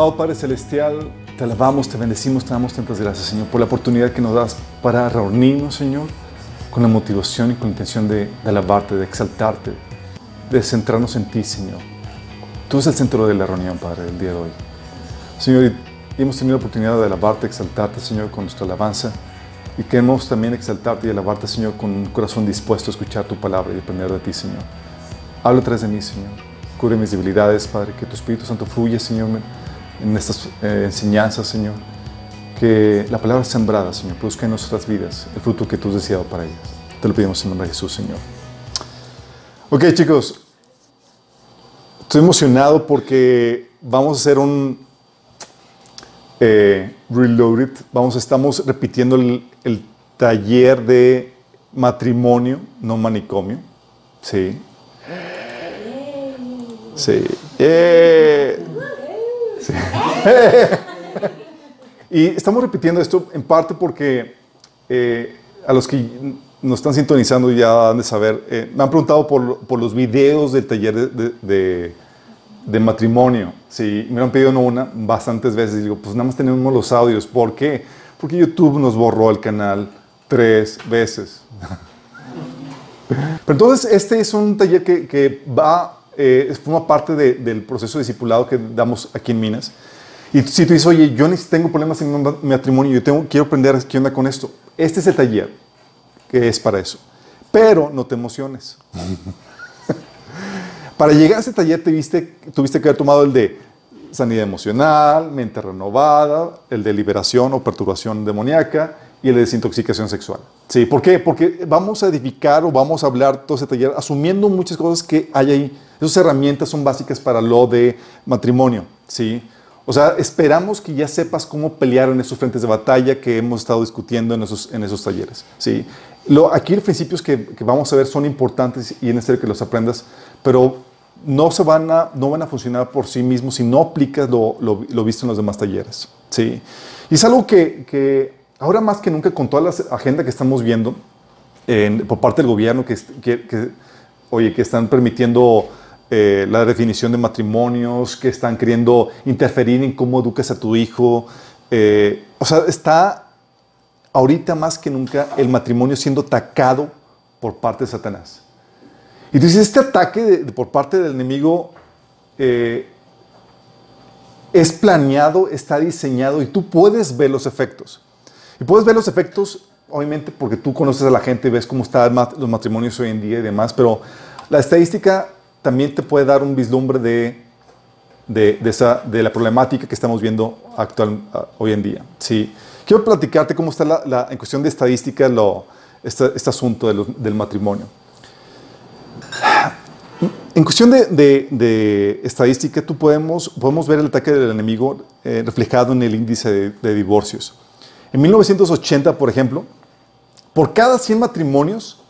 Amado Padre Celestial, te alabamos, te bendecimos, te damos tantas gracias, Señor, por la oportunidad que nos das para reunirnos, Señor, con la motivación y con la intención de, de alabarte, de exaltarte, de centrarnos en ti, Señor. Tú eres el centro de la reunión, Padre, del día de hoy. Señor, y hemos tenido la oportunidad de alabarte, exaltarte, Señor, con nuestra alabanza. Y queremos también exaltarte y alabarte, Señor, con un corazón dispuesto a escuchar tu palabra y aprender de ti, Señor. Habla atrás de mí, Señor. Cubre mis debilidades, Padre. Que tu Espíritu Santo fluya, Señor, en estas eh, enseñanzas, Señor. Que la palabra sembrada, Señor, produzca en nuestras vidas el fruto que tú has deseado para ellas. Te lo pedimos en nombre de Jesús, Señor. Ok, chicos. Estoy emocionado porque vamos a hacer un eh, Reloaded. Vamos, estamos repitiendo el, taller de matrimonio, no manicomio. Sí. Sí. Eh, y estamos repitiendo esto en parte porque eh, a los que nos están sintonizando ya han de saber, eh, me han preguntado por, por, los videos del taller de, de, matrimonio. Sí, me lo han pedido no una, bastantes veces. Digo, pues nada más tenemos los audios. ¿Por qué? Porque YouTube nos borró el canal tres veces. Pero entonces, este es un taller que va eh, forma parte de, del proceso de discipulado que damos aquí en Minas. Y si tú dices, oye, yo tengo problemas en mi matrimonio, yo tengo, quiero aprender qué onda con esto. Este es el taller que es para eso. Pero no te emociones. para llegar a ese taller te viste, tuviste que haber tomado el de sanidad emocional, mente renovada, el de liberación o perturbación demoníaca y de desintoxicación sexual. ¿Sí? ¿Por qué? Porque vamos a edificar o vamos a hablar todo ese taller asumiendo muchas cosas que hay ahí. Esas herramientas son básicas para lo de matrimonio. ¿sí? O sea, esperamos que ya sepas cómo pelear en esos frentes de batalla que hemos estado discutiendo en esos, en esos talleres. ¿sí? Lo, aquí los principios que, que, vamos a ver son importantes y es necesario que los aprendas, pero no, se van a, no van a funcionar por sí mismos si no aplicas lo, lo, lo visto en los demás talleres. ¿sí? Y es algo que, que ahora más que nunca con toda la agenda que estamos viendo en, por parte del gobierno, que, oye, que están permitiendo eh, la definición de matrimonios, que están queriendo interferir en cómo educas a tu hijo. Eh, o sea, está ahorita más que nunca el matrimonio siendo atacado por parte de Satanás. Y dices, este ataque por parte del enemigo eh, es planeado, está diseñado y tú puedes ver los efectos. Y puedes ver los efectos, obviamente, porque tú conoces a la gente ves cómo están los matrimonios hoy en día y demás, pero la estadística también te puede dar un vislumbre de, de, la problemática que estamos viendo actual, uh, hoy en día. Sí. Quiero platicarte cómo está en cuestión de estadística este, este asunto del matrimonio. En cuestión de, de, de, estadística, tú podemos, podemos ver el ataque del enemigo eh, reflejado en el índice de, de, divorcios. En 1980, por ejemplo, por cada 100 matrimonios,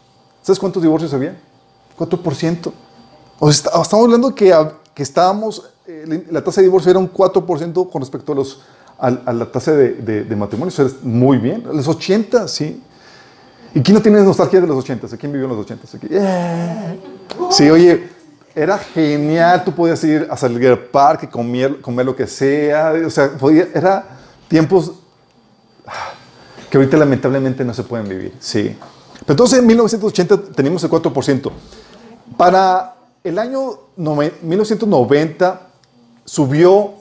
¿sabes cuántos divorcios había? 4%. O sea, estamos hablando que, que estábamos, eh, la tasa de divorcio era un 4% con respecto a, los, a, a la tasa de, de, de matrimonio. Eso es muy bien. Los 80, sí. ¿Y quién no tiene nostalgia de los 80? ¿Quién vivió en los 80? Aquí? Yeah. Sí, oye, era genial. Tú podías ir a salir al parque, comer, comer lo que sea. O sea, podía, era tiempos que ahorita lamentablemente no se pueden vivir. Sí. Pero entonces en 1980 teníamos el 4%. Para el año 1990 subió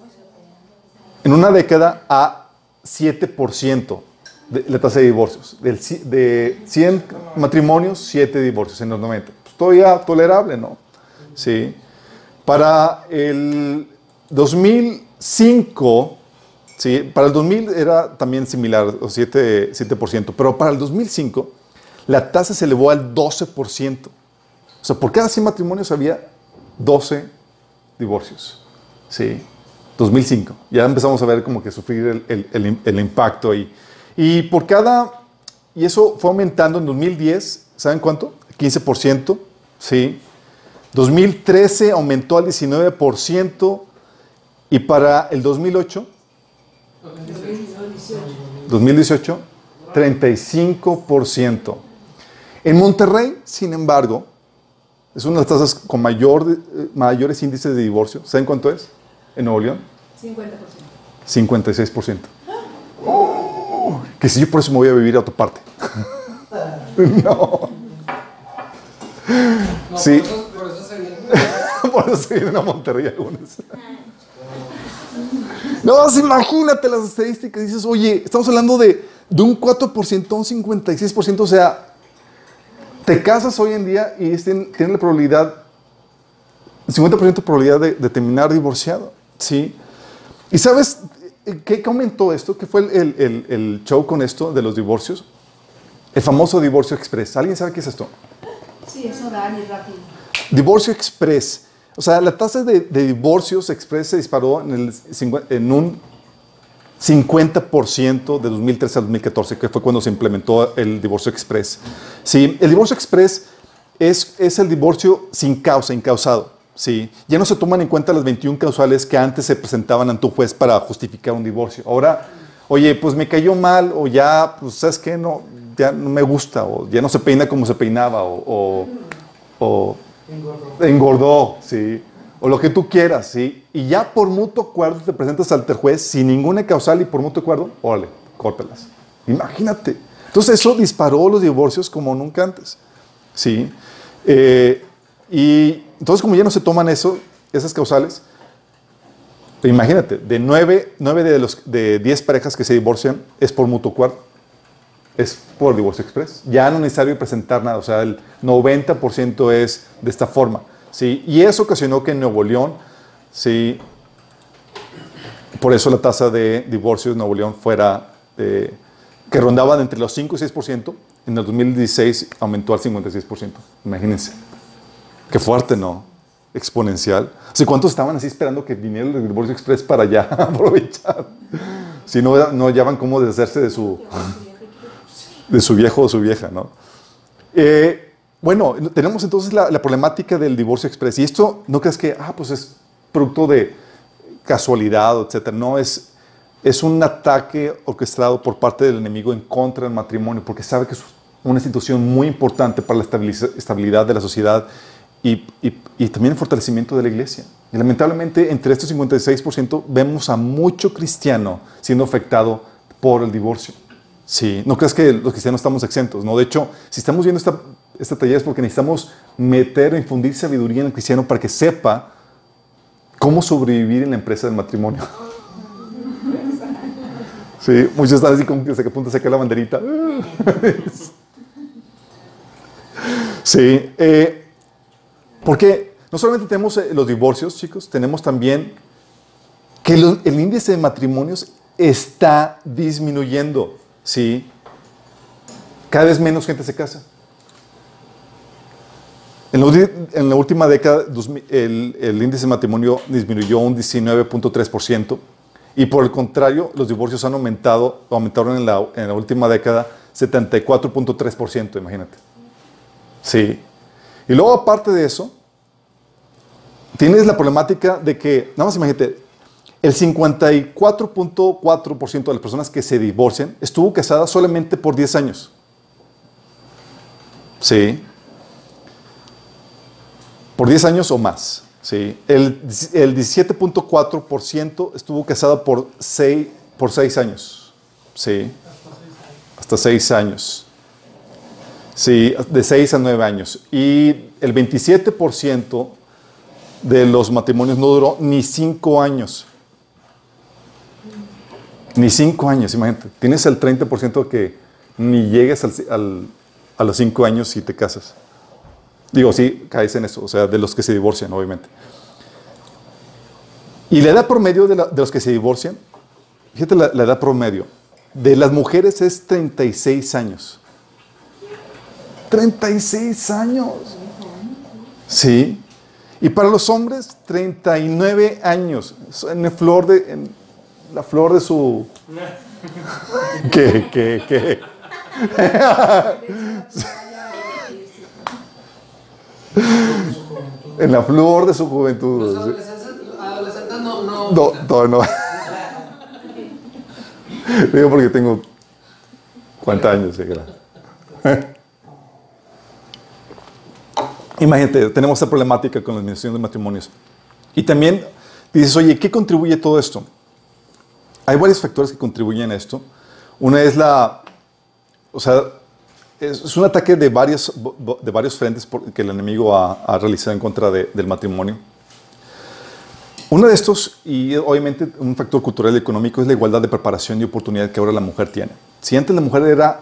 en una década a 7% de la tasa de divorcios. De 100 matrimonios, 7 divorcios en los 90. Pues todavía tolerable, ¿no? Sí. Para el 2005, sí, para el 2000 era también similar, 7%, 7%, pero para el 2005 la tasa se elevó al 12%. O sea, por cada 100 matrimonios había 12 divorcios. Sí, 2005. Ya empezamos a ver como que sufrir el, el, el, el impacto ahí. Y por cada, y eso fue aumentando en 2010, ¿saben cuánto? 15%, sí. 2013 aumentó al 19% y para el 2008, 2018, 35%. En Monterrey, sin embargo, es una de las tasas con mayor, mayores índices de divorcio. ¿Saben cuánto es? En Nuevo León, 50%. 56%. que si yo por eso me voy a vivir a otra parte. no. No, Sí. por, eso, por eso se viene. por eso se vienen a Monterrey algunos. No, imagínate las estadísticas. Dices, oye, estamos hablando de, de un 4% a un 56%. O sea, te casas hoy en día y tienen tienen la probabilidad, 50% de probabilidad de, de terminar divorciado. ¿Sí? ¿Y sabes qué, qué aumentó esto? ¿Qué fue el, el- show con esto de los divorcios? El famoso divorcio express. ¿Alguien sabe qué es esto? Sí, eso da y rápido. Divorcio express. O sea, la tasa de, divorcios express se disparó en, un 50% de 2013 a 2014, que fue cuando se implementó el divorcio express. Sí, el divorcio express es, es el divorcio sin causa, incausado. Sí, ya no se toman en cuenta las 21 causales que antes se presentaban ante un juez para justificar un divorcio. Ahora, oye, pues me cayó mal, o ya, pues, ¿sabes qué? No, ya no me gusta, o ya no se peina como se peinaba, o- o Engordó. engordó, sí, o lo que tú quieras, sí, y ya por mutuo acuerdo te presentas el juez sin ninguna causal y por mutuo acuerdo, órale, córtalas. Imagínate. Entonces eso disparó los divorcios como nunca antes, sí. Eh, y entonces como ya no se toman eso, esas causales, imagínate, de nueve, nueve de los de 10 parejas que se divorcian es por mutuo acuerdo es por divorcio express. Ya no es necesario presentar nada, o sea, el 90% es de esta forma. ¿sí? Y eso ocasionó que en Nuevo León, ¿sí? por eso la tasa de divorcios en Nuevo León fuera, eh, que rondaban entre los 5 y 6%, en el 2016 aumentó al 56%. Imagínense. Qué fuerte, ¿no? Exponencial. O ¿cuántos estaban así esperando que viniera el divorcio express para ya aprovechar? Si no, no hallaban cómo deshacerse de su, de su viejo o su vieja, ¿no? Eh, bueno, tenemos entonces la, problemática del divorcio express. Y esto, no crees que, ah, pues es producto de casualidad, etcétera. No, es, es un ataque orquestado por parte del enemigo en contra del matrimonio, porque sabe que es una institución muy importante para la estabilidad de la sociedad y, y- y también el fortalecimiento de la iglesia. Y lamentablemente, entre estos 56%, vemos a mucho cristiano siendo afectado por el divorcio. Sí, no creas que los cristianos estamos exentos, ¿no? De hecho, si estamos viendo esta, esta taller es porque necesitamos meter o infundir sabiduría en el cristiano para que sepa cómo sobrevivir en la empresa del matrimonio. Sí, muchos están así como que se apunta a la banderita. Sí, eh, porque no solamente tenemos eh, los divorcios, chicos, tenemos también que el índice de matrimonios está disminuyendo, ¿sí? Cada vez menos gente se casa. En la, última década, 2000, el, el índice de matrimonio disminuyó un 19.3%, y por el contrario, los divorcios han aumentado, aumentaron en la, en la última década 74.3%, imagínate. Sí. Y luego, aparte de eso, tienes la problemática de que, nada más imagínate, el 54.4% de las personas que se divorcian estuvo casada solamente por 10 años. Sí. Por 10 años o más. Sí. El, el 17.4% estuvo casada por 6, por 6 años. Sí. Hasta 6 años. Sí, de 6 a 9 años. Y el 27% de los matrimonios no duró ni 5 años. Ni 5 años, imagínate. Tienes el 30% que ni llegues al- a los 5 años y te casas. Digo, sí, caes en eso, o sea, de los que se divorcian, obviamente. Y la edad promedio de, los que se divorcian, fíjate la, edad promedio, de las mujeres es 36 años. 36 años. Sí. Y para los hombres, 39 años. En la flor de, la flor de su... ¿Qué, qué, qué? En la flor de su Los juventud. adolescentes, adolescentes no, no. No. Digo porque tengo 40 años, sí, claro. Imagínate, tenemos esta problemática con la administración de matrimonios. Y también Dices, oye, ¿qué contribuye todo esto? Hay varios factores que contribuyen a esto. Una es la, o sea, es, un ataque de varios, de varios frentes que el enemigo ha, ha realizado en contra de- del matrimonio. Uno de estos, y obviamente un factor cultural y económico, es la igualdad de preparación y oportunidad que ahora la mujer tiene. Si antes la mujer era,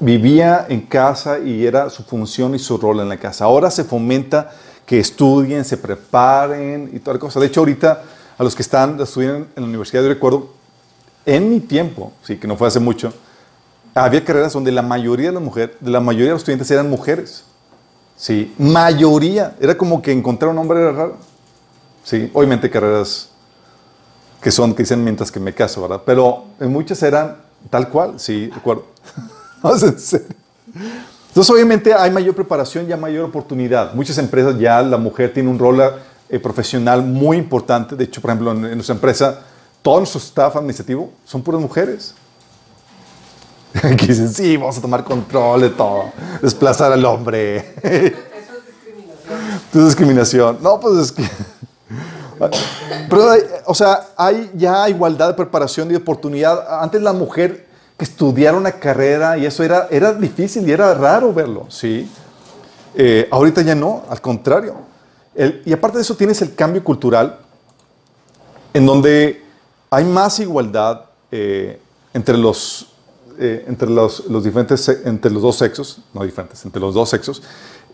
vivía en casa y era su función y su rol en la casa, ahora se fomenta que estudien, se preparen y toda la cosa. De hecho, ahorita a los que están estudiando en la universidad, yo recuerdo, en mi tiempo, sí, que no fue hace mucho, había carreras donde la mayoría de las mujeres, de la mayoría de los estudiantes eran mujeres. Sí, mayoría. Era como que encontrar un hombre era raro. Sí, obviamente carreras que son, que dicen mientras que me caso, ¿verdad? Pero en muchas eran tal cual, sí, de acuerdo. No. Entonces, obviamente hay mayor preparación y hay mayor oportunidad. Muchas empresas ya la mujer tiene un rol eh, profesional muy importante. De hecho, por ejemplo, en, en nuestra empresa, todo nuestro staff administrativo son puras mujeres. Que dicen, sí, vamos a tomar control de todo, desplazar al hombre. Eso es discriminación. Esto es discriminación. No, pues es que. Pero, o sea, hay ya igualdad de preparación y de oportunidad. Antes la mujer que estudiara una carrera y eso era, era difícil y era raro verlo, ¿sí? Eh, ahorita ya no, al contrario. El- y aparte de eso tienes el cambio cultural en donde hay más igualdad eh, entre los eh, entre los, los diferentes entre los dos sexos, no diferentes, entre los dos sexos.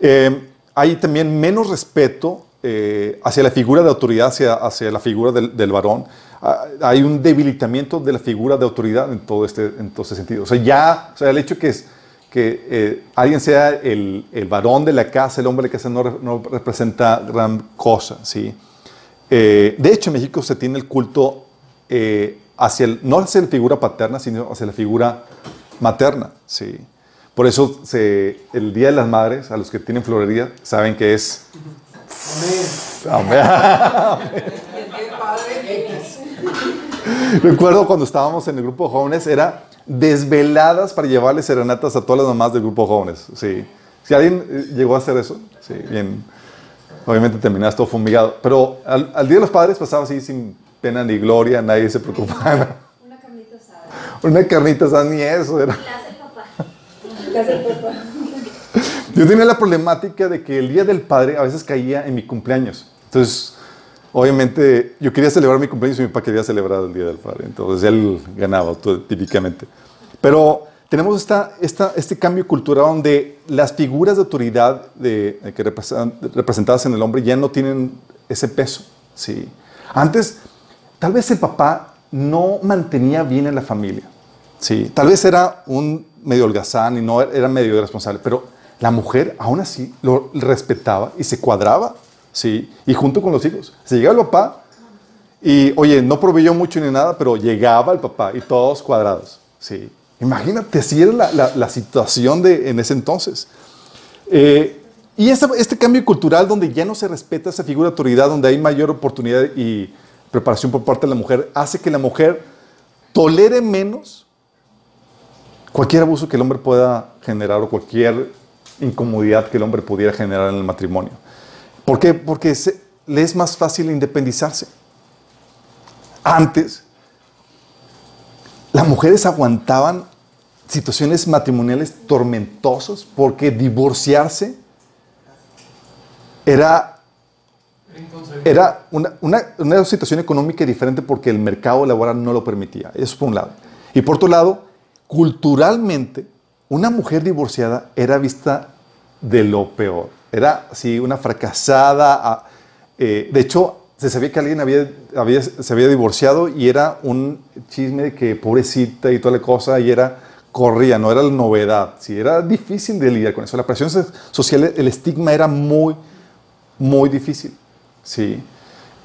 Eh, hay también menos respeto eh, hacia la figura de autoridad, hacia, hacia la figura del, del varón. Ah, hay un debilitamiento de la figura de autoridad en todo este, en todo este sentido. O sea, ya, o sea, el hecho que es que eh, alguien sea el, el varón de la casa, el hombre de la casa, no, no representa gran cosa, ¿sí? Eh, de hecho, en México se tiene el culto eh, hacia el, no hacia la figura paterna, sino hacia la figura materna. ¿sí? Por eso se- el Día de las Madres, a los que tienen florería, saben que es... Amén. X. Recuerdo cuando estábamos en el grupo de jóvenes, era desveladas para llevarle serenatas a todas las mamás del grupo de jóvenes. Sí. Si alguien eh, llegó a hacer eso, sí, bien. Obviamente terminaste todo fumigado. Pero al, al Día de los Padres pasaba así sin pena ni gloria, nadie se preocupaba. Una carnita asada. Una carnita asada, ni eso era. La hace el papá. La hace el papá. Yo tenía la problemática de que el Día del Padre a veces caía en mi cumpleaños. Entonces, obviamente, yo quería celebrar mi cumpleaños y mi papá quería celebrar el Día del Padre. Entonces, él ganaba típicamente. Pero tenemos este cambio cultural donde las figuras de autoridad que representan- representadas en el hombre ya no tienen ese peso. ¿sí? Antes, tal vez el papá no mantenía bien a la familia. Sí, tal vez era un medio holgazán y no era medio irresponsable, pero la mujer aún así lo respetaba y se cuadraba, sí, y junto con los hijos. Se llegaba el papá y, oye, no proveyó mucho ni nada, pero llegaba el papá y todos cuadrados, sí. Imagínate, así era la, situación de, en ese entonces. Eh, y esta- este cambio cultural donde ya no se respeta esa figura de autoridad, donde hay mayor oportunidad y preparación por parte de la mujer, hace que la mujer tolere menos cualquier abuso que el hombre pueda generar o cualquier incomodidad que el hombre pudiera generar en el matrimonio. ¿Por qué? Porque le es más fácil independizarse. Antes, las mujeres aguantaban situaciones matrimoniales tormentosas porque divorciarse era era una, una- una situación económica diferente porque el mercado laboral no lo permitía. Eso por un lado. Y por otro lado, culturalmente, una mujer divorciada era vista de lo peor. Era así, una fracasada. ah, eh, de hecho, se sabía que alguien había, había- se había divorciado y era un chisme de que pobrecita y toda la cosa, y era, corría, no era la novedad. Sí, era difícil de lidiar con eso. La presión so- social, el estigma era muy, muy difícil. Sí.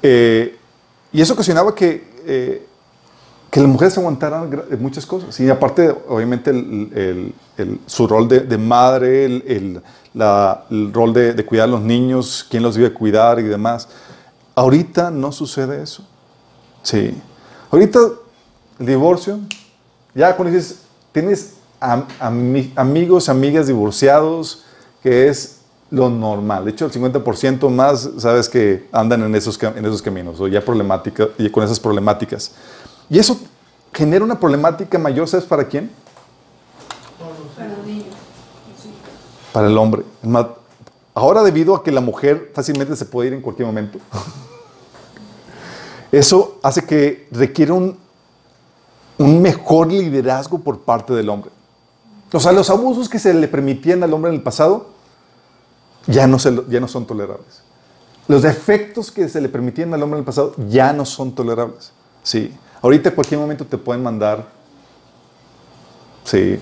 Eh, y eso ocasionaba que, eh, que las mujeres aguantaran gra- muchas cosas. Y aparte, obviamente, el- el- su rol de, madre, el, la- rol de, de cuidar a los niños, quién los debe cuidar y demás. Ahorita no sucede eso. Sí. Ahorita el divorcio, ya cuando dices, tienes am- ami- amigos, amigas divorciados, que es lo normal. De hecho, el 50% más, sabes que andan en esos, en esos caminos, o ya problemática, y con esas problemáticas. Y eso genera una problemática mayor, ¿sabes para quién? Para niños. Para el hombre. Ahora, debido a que la mujer fácilmente se puede ir en cualquier momento, eso hace que requiera un, un mejor liderazgo por parte del hombre. O sea, los abusos que se le permitían al hombre en el pasado ya no, se, ya no son tolerables. Los defectos que se le permitían al hombre en el pasado ya no son tolerables. Sí. Ahorita en cualquier momento te pueden mandar, sí,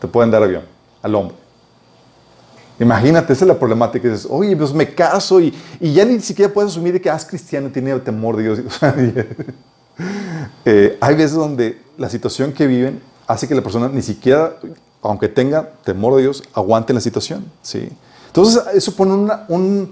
te pueden dar avión al hombre. Imagínate, esa es la problemática. Dices, oye, pues me caso y, y ya ni siquiera puedes asumir que ah, es cristiano, tiene temor de Dios. eh, hay veces donde la situación que viven hace que la persona ni siquiera, aunque tenga temor de Dios, aguante la situación. ¿sí? Entonces, eso pone una, un,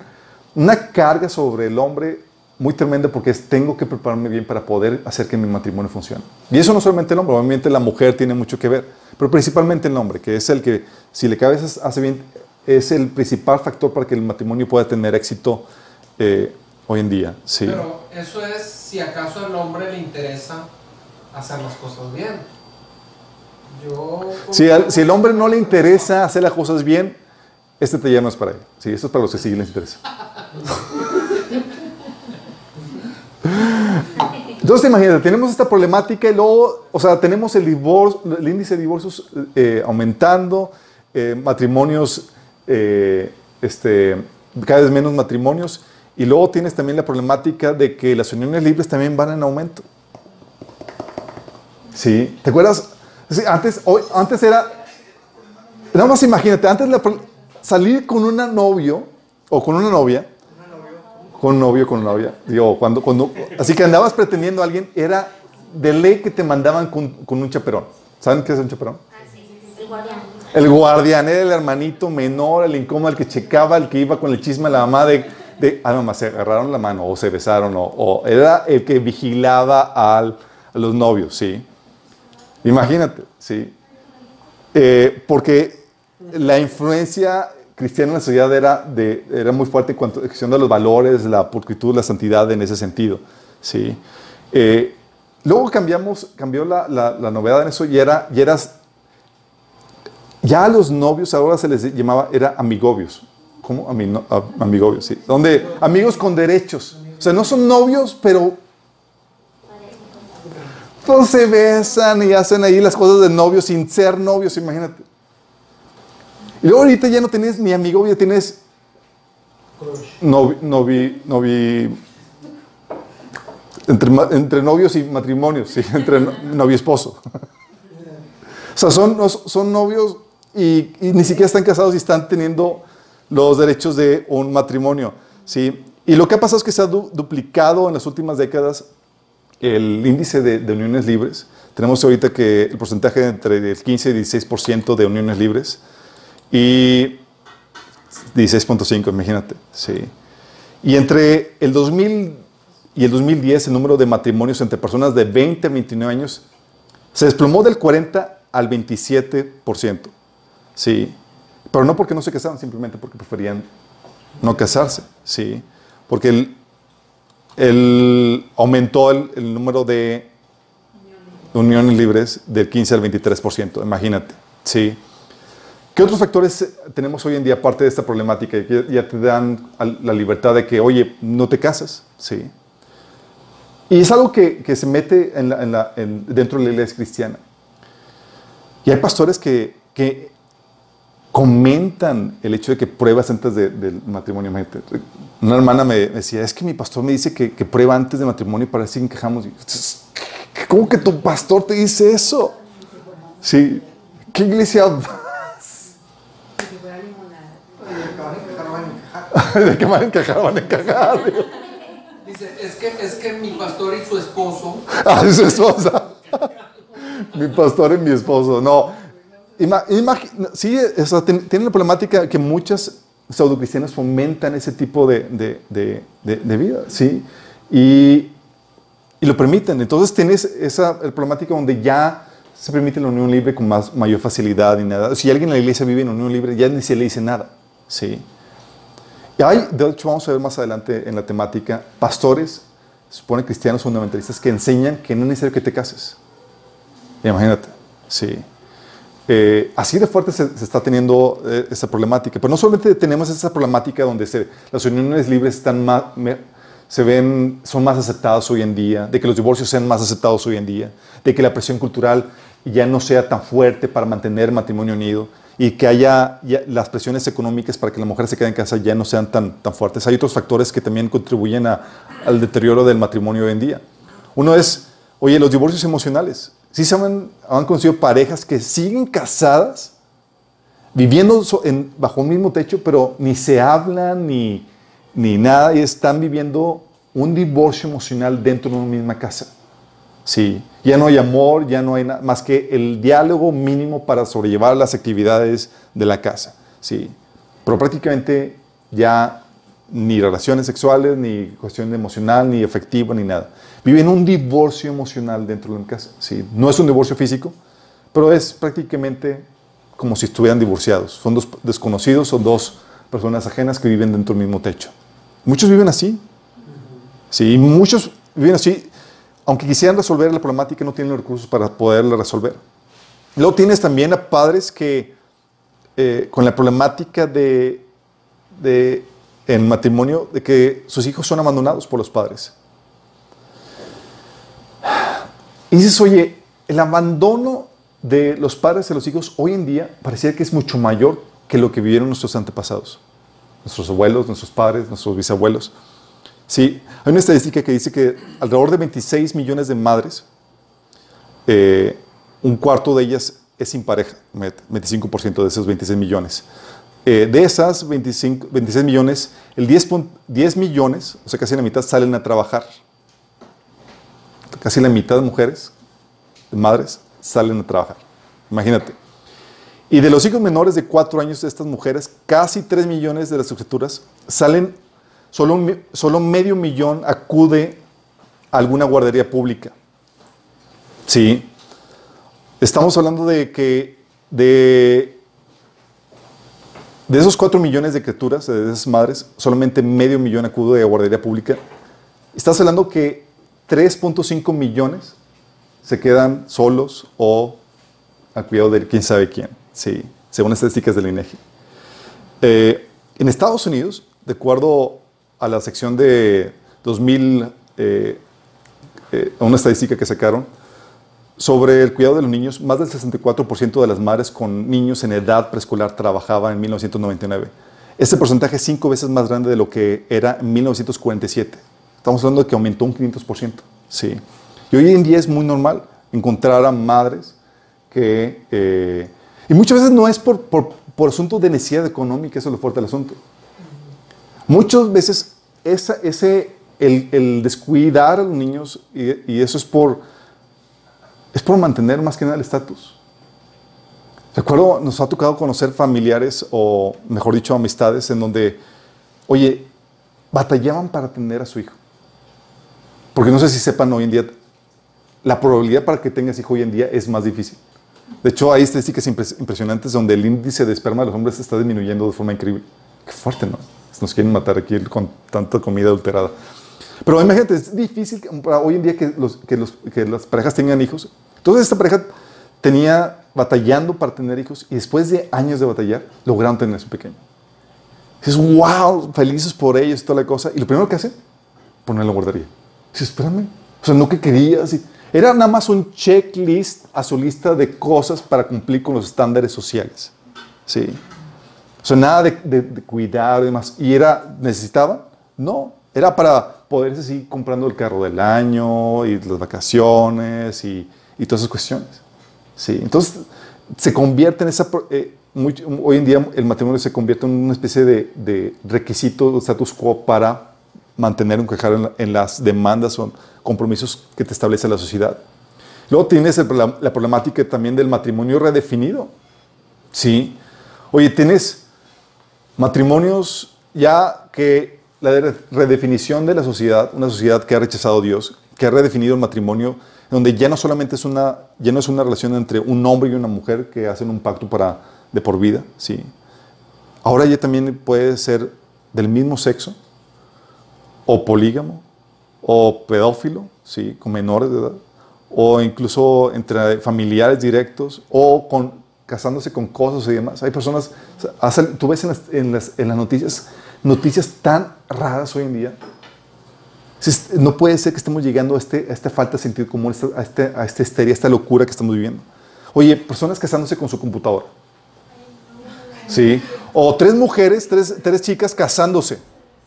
una carga sobre el hombre muy tremenda porque es, tengo que prepararme bien para poder hacer que mi matrimonio funcione. Y eso no solamente el hombre, obviamente la mujer tiene mucho que ver, pero principalmente el hombre, que es el que, si le cabe hace bien, es el principal factor para que el matrimonio pueda tener éxito eh, hoy en día. Sí. Pero eso es si acaso al hombre le interesa hacer las cosas bien. Yo, si, al, si el hombre no le interesa hacer las cosas bien, este taller no es para él. Sí, esto es para los que sí les interesa. Entonces, imagínate, tenemos esta problemática y luego, o sea, tenemos el, divorcio, el índice de divorcios eh, aumentando, eh, matrimonios, eh, este, cada vez menos matrimonios, y luego tienes también la problemática de que las uniones libres también van en aumento. ¿Sí? ¿Te acuerdas? Antes, antes era, nada más imagínate, antes la, salir con un novio o con una novia con novio, con novia. Digo, cuando, cuando, así que andabas pretendiendo a alguien, era de ley que te mandaban con, con un chaperón. ¿Saben qué es un chaperón? Ah, sí, el guardián. El guardián era el hermanito menor, el incómodo, el que checaba, el que iba con el chisme a la mamá de, de ah, mamá, se agarraron la mano o se besaron, o, o era el que vigilaba al, a los novios, ¿sí? Imagínate, ¿sí? Eh, porque la influencia cristiano en la sociedad era, de, era muy fuerte en cuanto a cuestión de los valores, la pulcritud, la santidad en ese sentido. ¿sí? Eh, luego cambiamos, cambió la, la, novedad en eso y era, y eras, ya a los novios ahora se les llamaba, era amigobios. ¿Cómo? amigobios, sí. Donde, amigos con derechos. O sea, no son novios, pero todos se besan y hacen ahí las cosas de novios sin ser novios, imagínate. Y luego ahorita ya no tienes ni amigo, ya tienes novi entre, entre, novios y matrimonios, ¿sí? entre novio y esposo. o sea, son, son novios y, ni siquiera están casados y están teniendo los derechos de un matrimonio. ¿sí? Y lo que ha pasado es que se ha du duplicado en las últimas décadas el índice de, de, uniones libres. Tenemos ahorita que el porcentaje entre el 15 y 16% de uniones libres. Y 16.5, imagínate. Sí. Y entre el 2000 y el 2010, el número de matrimonios entre personas de 20 a 29 años se desplomó del 40 al 27%. Sí. Pero no porque no se casaban, simplemente porque preferían no casarse. Sí. Porque el, el aumentó el, el, número de uniones libres del 15 al 23%. Imagínate. Sí. ¿Qué otros factores tenemos hoy en día aparte de esta problemática que ya te dan la libertad de que, oye, no te casas? Sí. Y es algo que, que se mete en la, en la, en, dentro de la iglesia cristiana. Y hay pastores que, que comentan el hecho de que pruebas antes de, del matrimonio. Una hermana me decía, es que mi pastor me dice que, que prueba antes de matrimonio para ver si encajamos. ¿Cómo que tu pastor te dice eso? Sí. ¿Qué iglesia ¿De qué van a encajar? Van a encajar. Dice, es que, es que mi pastor y su esposo. Ah, su esposa. mi pastor y mi esposo. No. Ima, sí, o tiene la problemática que muchas pseudocristianas fomentan ese tipo de, de, de, de vida, ¿sí? Y, y, lo permiten. Entonces tienes esa problemática donde ya se permite la unión libre con más, mayor facilidad y nada. Si alguien en la iglesia vive en unión libre, ya ni se le dice nada, ¿sí? Y hay, de hecho, vamos a ver más adelante en la temática, pastores, se supone cristianos fundamentalistas, que enseñan que no es necesario que te cases. Imagínate, sí. Eh, así de fuerte se, se está teniendo eh, esa problemática. Pero no solamente tenemos esa problemática donde se, las uniones libres están más, me- se ven, son más aceptadas hoy en día, de que los divorcios sean más aceptados hoy en día, de que la presión cultural ya no sea tan fuerte para mantener el matrimonio unido y que haya ya las presiones económicas para que la mujer se quede en casa ya no sean tan, tan fuertes. Hay otros factores que también contribuyen al deterioro del matrimonio hoy en día. Uno es, oye, los divorcios emocionales. Sí se han, han conocido parejas que siguen casadas, viviendo bajo un mismo techo, pero ni se hablan ni, ni nada y están viviendo un divorcio emocional dentro de una misma casa. Sí, ya no hay amor, ya no hay nada más que el diálogo mínimo para sobrellevar las actividades de la casa. Sí, pero prácticamente ya ni relaciones sexuales, ni cuestión emocional, ni afectiva, ni nada. Viven un divorcio emocional dentro de la casa. Sí, no es un divorcio físico, pero es prácticamente como si estuvieran divorciados. Son dos desconocidos o dos personas ajenas que viven dentro del mismo techo. Muchos viven así. Sí, muchos viven así. Aunque quisieran resolver la problemática, no tienen los recursos para poderla resolver. Luego tienes también a padres que, eh, con la problemática de, de, en matrimonio, de que sus hijos son abandonados por los padres. Y dices, oye, el abandono de los padres de los hijos hoy en día parecía que es mucho mayor que lo que vivieron nuestros antepasados, nuestros abuelos, nuestros padres, nuestros bisabuelos. Sí, hay una estadística que dice que alrededor de 26 millones de madres, eh, un cuarto de ellas es sin pareja, 25% de esos 26 millones. Eh, de esas 25, 26 millones, el 10, pun- 10 millones, o sea, casi la mitad, salen a trabajar. Casi la mitad de mujeres, de madres, salen a trabajar. Imagínate. Y de los hijos menores de 4 años de estas mujeres, casi 3 millones de las escrituras salen, solo, solo medio millón acude a alguna guardería pública. Sí. Estamos hablando de que de, de esos 4 millones de criaturas, de esas madres, solamente medio millón acude a guardería pública. Estás hablando que 3.5 millones se quedan solos o al cuidado de quién sabe quién, sí, según estadísticas del INEGI. Eh, en Estados Unidos, de acuerdo a la sección de 2000, eh, eh, a una estadística que sacaron, sobre el cuidado de los niños, más del 64% de las madres con niños en edad preescolar trabajaba en 1999. Este porcentaje es cinco veces más grande de lo que era en 1947. Estamos hablando de que aumentó un 500%. Sí. Y hoy en día es muy normal encontrar a madres que... eh, y muchas veces no es por, por, por asunto de necesidad económica, eso es lo fuerte del asunto. Muchas veces esa, ese, el, descuidar a los niños, y, y eso es por, es por mantener más que nada el estatus. Recuerdo, nos ha tocado conocer familiares o, mejor dicho, amistades en donde, oye, batallaban para atender a su hijo. Porque no sé si sepan hoy en día, la probabilidad para que tengas hijo hoy en día es más difícil. De hecho, hay estadísticas impres- impresionantes donde el índice de esperma de los hombres está disminuyendo de forma increíble. Qué fuerte, ¿no? Nos quieren matar aquí con tanta comida adulterada. Pero imagínate, es difícil para hoy en día que, las parejas tengan hijos. Entonces esta pareja tenía batallando para tener hijos y después de años de batallar, lograron tener su pequeño. Dices, wow, felices por ellos y toda la cosa. Y lo primero que hacen, ponerlo en la guardería. Dices, espérame, o sea, no que querías. Era nada más un checklist a su lista de cosas para cumplir con los estándares sociales. Sí. O sea, nada de, de- de cuidar y demás. ¿Y era, necesitaban? No. Era para poderse seguir comprando el carro del año y las vacaciones y, y todas esas cuestiones. Sí. Entonces, se convierte en esa... eh, muy- hoy en día el matrimonio se convierte en una especie de, de requisito, de status quo para mantener un quejar en, la- en las demandas o compromisos que te establece la sociedad. Luego tienes el prola- la problemática también del matrimonio redefinido. Sí. Oye, tienes matrimonios ya que la de- redefinición de la sociedad, una sociedad que ha rechazado a Dios, que ha redefinido el matrimonio, donde ya no solamente es una, ya no es una relación entre un hombre y una mujer que hacen un pacto para, de por vida, sí. Ahora ya también puede ser del mismo sexo, o polígamo, o pedófilo, ¿sí? con menores de edad, o incluso entre familiares directos, o con, casándose con cosas y demás. Hay personas, tú ves en las, noticias, noticias tan raras hoy en día. No puede ser que estemos llegando a, este, esta falta de sentido común, este- a esta histeria, a esta locura que estamos viviendo. Oye, personas casándose con su computadora. Sí. O tres mujeres, tres, chicas casándose.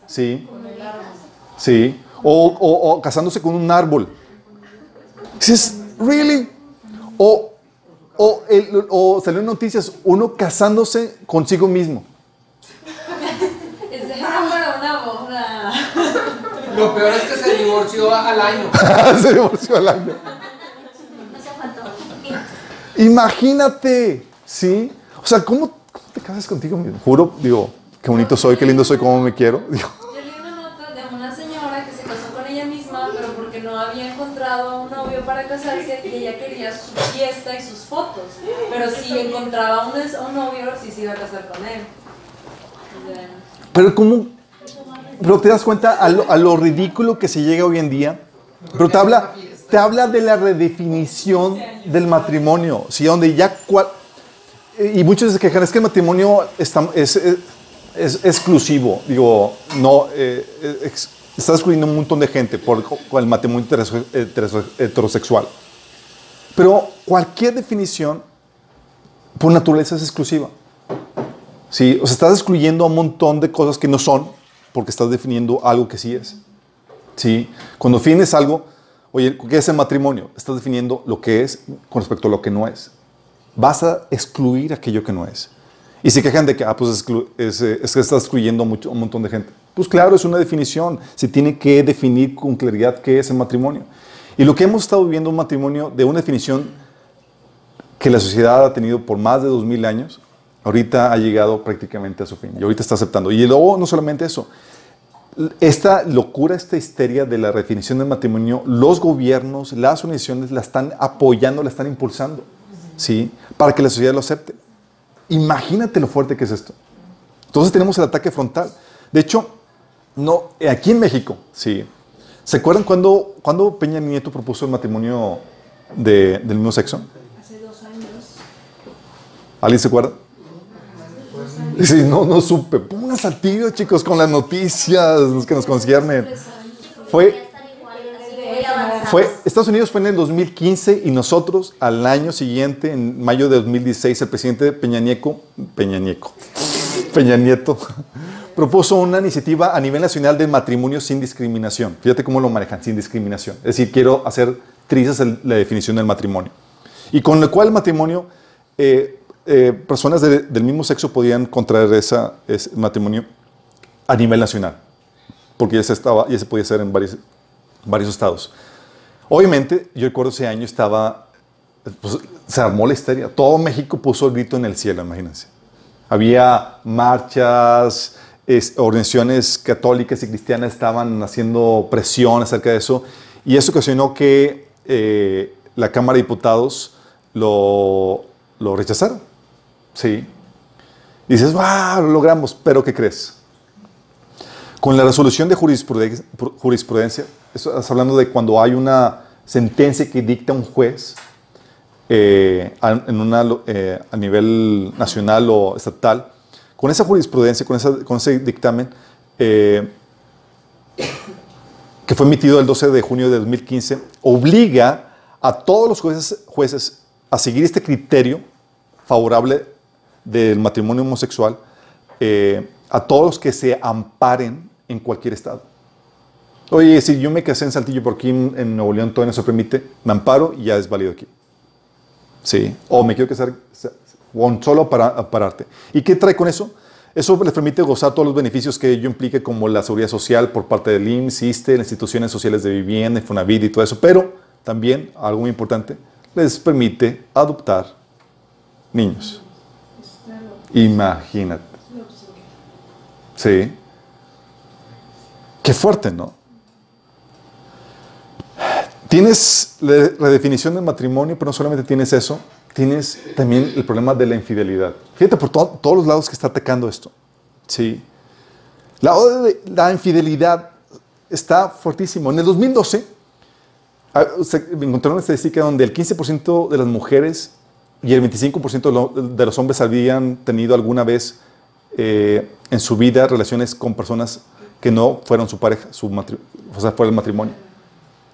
Sí. Sí. O, casándose con un árbol. Dices, ¿really? O, o, el- o salió en noticias, uno casándose consigo mismo. Ese era para una boda. Lo peor es que se divorció al año. Se divorció al año. No se faltó. Imagínate, ¿sí? O sea, ¿cómo, cómo te casas contigo mismo? Juro, digo, qué bonito soy, qué lindo soy, cómo me quiero. Digo, Yo leí una nota de una señora que se casó con ella misma, pero porque no había encontrado casarse y ella quería su fiesta y sus fotos. Pero si encontraba un, un novio, sí se iba a casar con él. Pero ¿cómo? Pero te das cuenta a lo, a lo ridículo que se llega hoy en día. Pero te habla, te habla de la redefinición del matrimonio, ¿sí? Donde ya... cua- y muchos se quejan, es que el matrimonio está- es, es- exclusivo. Digo, no, eh, ex- está excluyendo un montón de gente por, el matrimonio heterose- heterose- heterosexual. Pero cualquier definición, por naturaleza, es exclusiva. Sí, o sea, estás excluyendo a un montón de cosas que no son porque estás definiendo algo que sí es. Sí, cuando defines algo, oye, ¿qué es el matrimonio? Estás definiendo lo que es con respecto a lo que no es. Vas a excluir aquello que no es. Y se quejan de que, ah, pues exclu- es, eh, es que estás excluyendo mucho- a un montón de gente. Pues claro, es una definición. Se tiene que definir con claridad qué es el matrimonio. Y lo que hemos estado viviendo un matrimonio de una definición que la sociedad ha tenido por más de dos mil años, ahorita ha llegado prácticamente a su fin y ahorita está aceptando. Y luego no solamente eso, esta locura, esta histeria de la redefinición del matrimonio, los gobiernos, las organizaciones la están apoyando, la están impulsando, ¿sí? Para que la sociedad lo acepte. Imagínate lo fuerte que es esto. Entonces tenemos el ataque frontal. De hecho, no, aquí en México, sí. ¿Se acuerdan cuando, cuando Peña Nieto propuso el matrimonio de- del mismo sexo? Hace dos años. ¿Alguien se acuerda? Sí, no, no supe. Pónganse al tiro, chicos, con las noticias que nos conciernen. Fue, fue, Estados Unidos fue en el 2015 y nosotros al año siguiente, en mayo de 2016, el presidente Peña Nieto, Peña Nieto, Peña Nieto, propuso una iniciativa a nivel nacional de matrimonio sin discriminación. Fíjate cómo lo manejan, sin discriminación. Es decir, quiero hacer trizas la definición del matrimonio. Y con lo cual el matrimonio, eh, eh, personas de- del mismo sexo podían contraer ese matrimonio a nivel nacional, porque ya se, estaba, ya se podía hacer en varios, varios estados. Obviamente, yo recuerdo ese año estaba, pues, se armó la histeria. Todo México puso el grito en el cielo, imagínense. Había marchas, es- organizaciones católicas y cristianas estaban haciendo presión acerca de eso, y eso ocasionó que eh, la Cámara de Diputados lo, lo rechazaron. Sí. Y dices, ¡wow! Lo logramos, pero ¿qué crees? Con la resolución de jurisprudencia, jurisprudencia estás hablando de cuando hay una sentencia que dicta un juez eh, en una, eh, a nivel nacional o estatal, con esa jurisprudencia, con, ese dictamen, eh, que fue emitido el 12 de junio de 2015, obliga a todos los jueces, jueces a seguir este criterio favorable del matrimonio homosexual eh, a todos los que se amparen en cualquier estado. Oye, si yo me casé en Saltillo, por aquí en, Nuevo León todavía no permite, me amparo y ya es válido aquí. Sí. O me quiero casar con solo para pararte. ¿Y qué trae con eso? Eso les permite gozar todos los beneficios que ello implique, como la seguridad social por parte del IMSS, las instituciones sociales de vivienda, Infonavit y todo eso. Pero también, algo muy importante, les permite adoptar niños. Imagínate. Sí. Qué fuerte, ¿no? Tienes la redefinición del matrimonio, pero no solamente tienes eso, tienes también el problema de la infidelidad. Fíjate por to- todos los lados que está atacando esto. Sí. La, infidelidad está fuertísimo. En el 2012 ah, se encontraron una estadística donde el 15% de las mujeres y el 25% de, lo- de los hombres habían tenido alguna vez eh, en su vida relaciones con personas que no fueron su pareja, su o sea, fuera el matrimonio.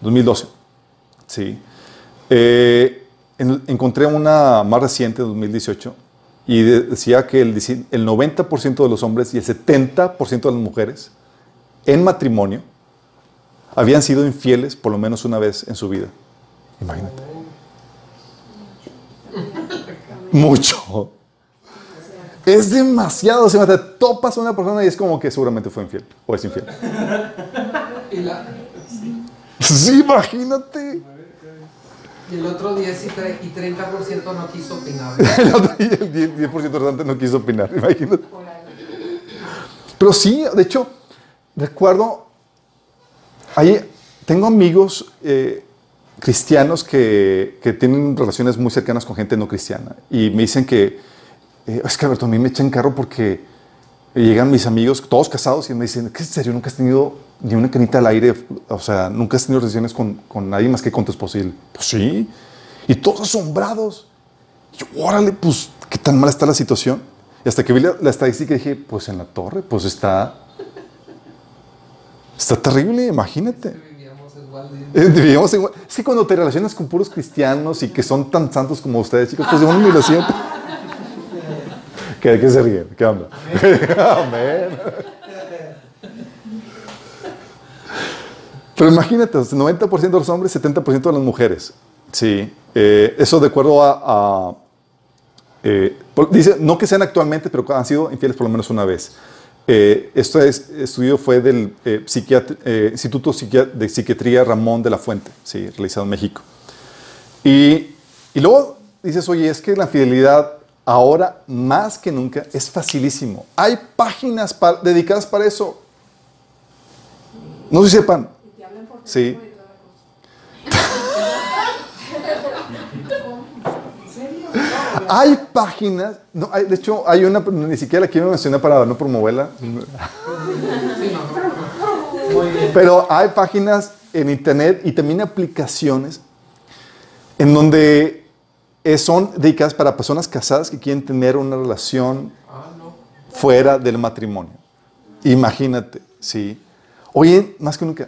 2012. Sí. Eh, en- encontré una más reciente, 2018, y de- decía que el, el 90% de los hombres y el 70% de las mujeres en matrimonio habían sido infieles por lo menos una vez en su vida. Imagínate. Mucho. Es demasiado. O sea, te topas a una persona y es como que seguramente fue infiel o es infiel. Sí, imagínate. Y el otro 10 y, tre- y 30% no quiso opinar. El día el 10%, 10% restante no quiso opinar, imagínate. Pero sí, de hecho, recuerdo, ahí tengo amigos eh, cristianos que, que tienen relaciones muy cercanas con gente no cristiana y me dicen que, eh, es que Alberto, a mí me echan carro porque llegan mis amigos, todos casados, y me dicen, ¿qué en serio? ¿Nunca has tenido ni una canita al aire? O sea, ¿nunca has tenido relaciones con, con nadie más que con tu esposa? Y él, pues sí. Y todos asombrados. Y yo, órale, pues, ¿qué tan mal está la situación? Y hasta que vi la, la estadística dije, pues en la torre, pues está... Está terrible, imagínate. Vivíamos igual de- Eh, vivíamos igual. Es que cuando te relacionas con puros cristianos y que son tan santos como ustedes, chicos, pues uno ni lo siente. ¿Qué, ¿De qué se ríen? ¿Qué onda? Amén. Pero imagínate, o sea, 90% de los hombres, 70% de las mujeres. Sí. eh, eso de acuerdo a... eh, dice, no que sean actualmente, pero han sido infieles por lo menos una vez. Eh, este es- estudio fue del eh, eh, Instituto de Psiquiatría Ramón de la Fuente, sí, realizado en México. Y, luego dices, oye, es que la fidelidad ahora más que nunca es facilísimo. Hay páginas dedicadas para eso. No si sepan. Sí. Hay páginas, no, hay- de hecho hay una, ni siquiera la quiero mencionar para no promoverla, pero hay páginas en internet y también aplicaciones en donde son dedicadas para personas casadas que quieren tener una relación Ah, fuera del matrimonio. Imagínate, sí. Oye, más que nunca.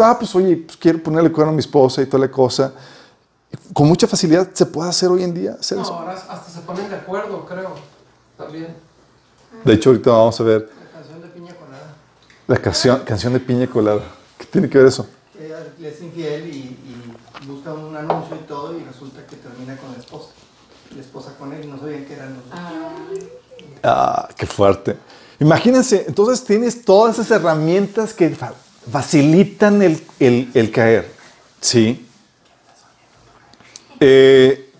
Ah, pues oye, pues, quiero ponerle cuerno a mi esposa y toda la cosa. Con mucha facilidad se puede hacer hoy en día. hacer No, eso. ahora hasta se ponen de acuerdo, creo. También. De hecho, ahorita vamos a ver La canción de Piña Colada. la canción, canción de piña colada. ¿Qué tiene que ver eso? Ella le es infiel y, y busca un anuncio y todo y resulta que termina con la esposa. La esposa con él y no sabían que eran los dos. Ah, qué fuerte. Imagínense, entonces tienes todas esas herramientas que facilitan el, el- el caer. ¿Sí? Eh,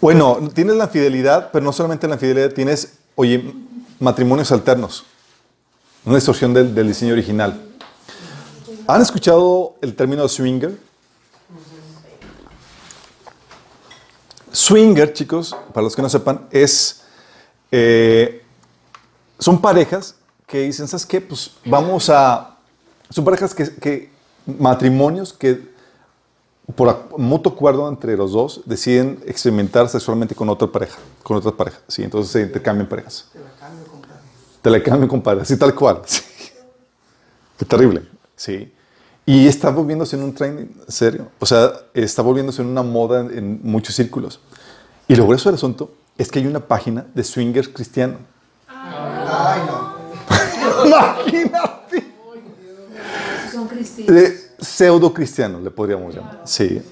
bueno, tienes la fidelidad, pero no solamente la fidelidad, tienes, oye, matrimonios alternos. Una distorsión del, del diseño original. ¿Han escuchado el término swinger? Swinger, chicos, para los que no sepan, es. eh, son parejas que dicen, ¿sabes qué? Pues vamos a. Son parejas que. que- matrimonios que, por mutuo acuerdo entre los dos, deciden experimentar sexualmente con otra pareja, con otra pareja. Sí, entonces se intercambian parejas. Te la cambio, compadre. Te la cambio, compadre. Así tal cual. Sí. Qué terrible. Sí. Y está volviéndose en un tren, en serio. O sea, está volviéndose en una moda en, en muchos círculos. Y lo grueso del asunto es que hay una página de swingers cristiano. Ay, no. Imagínate. Esos son cristianos. De pseudo cristiano, le podríamos llamar. Sí.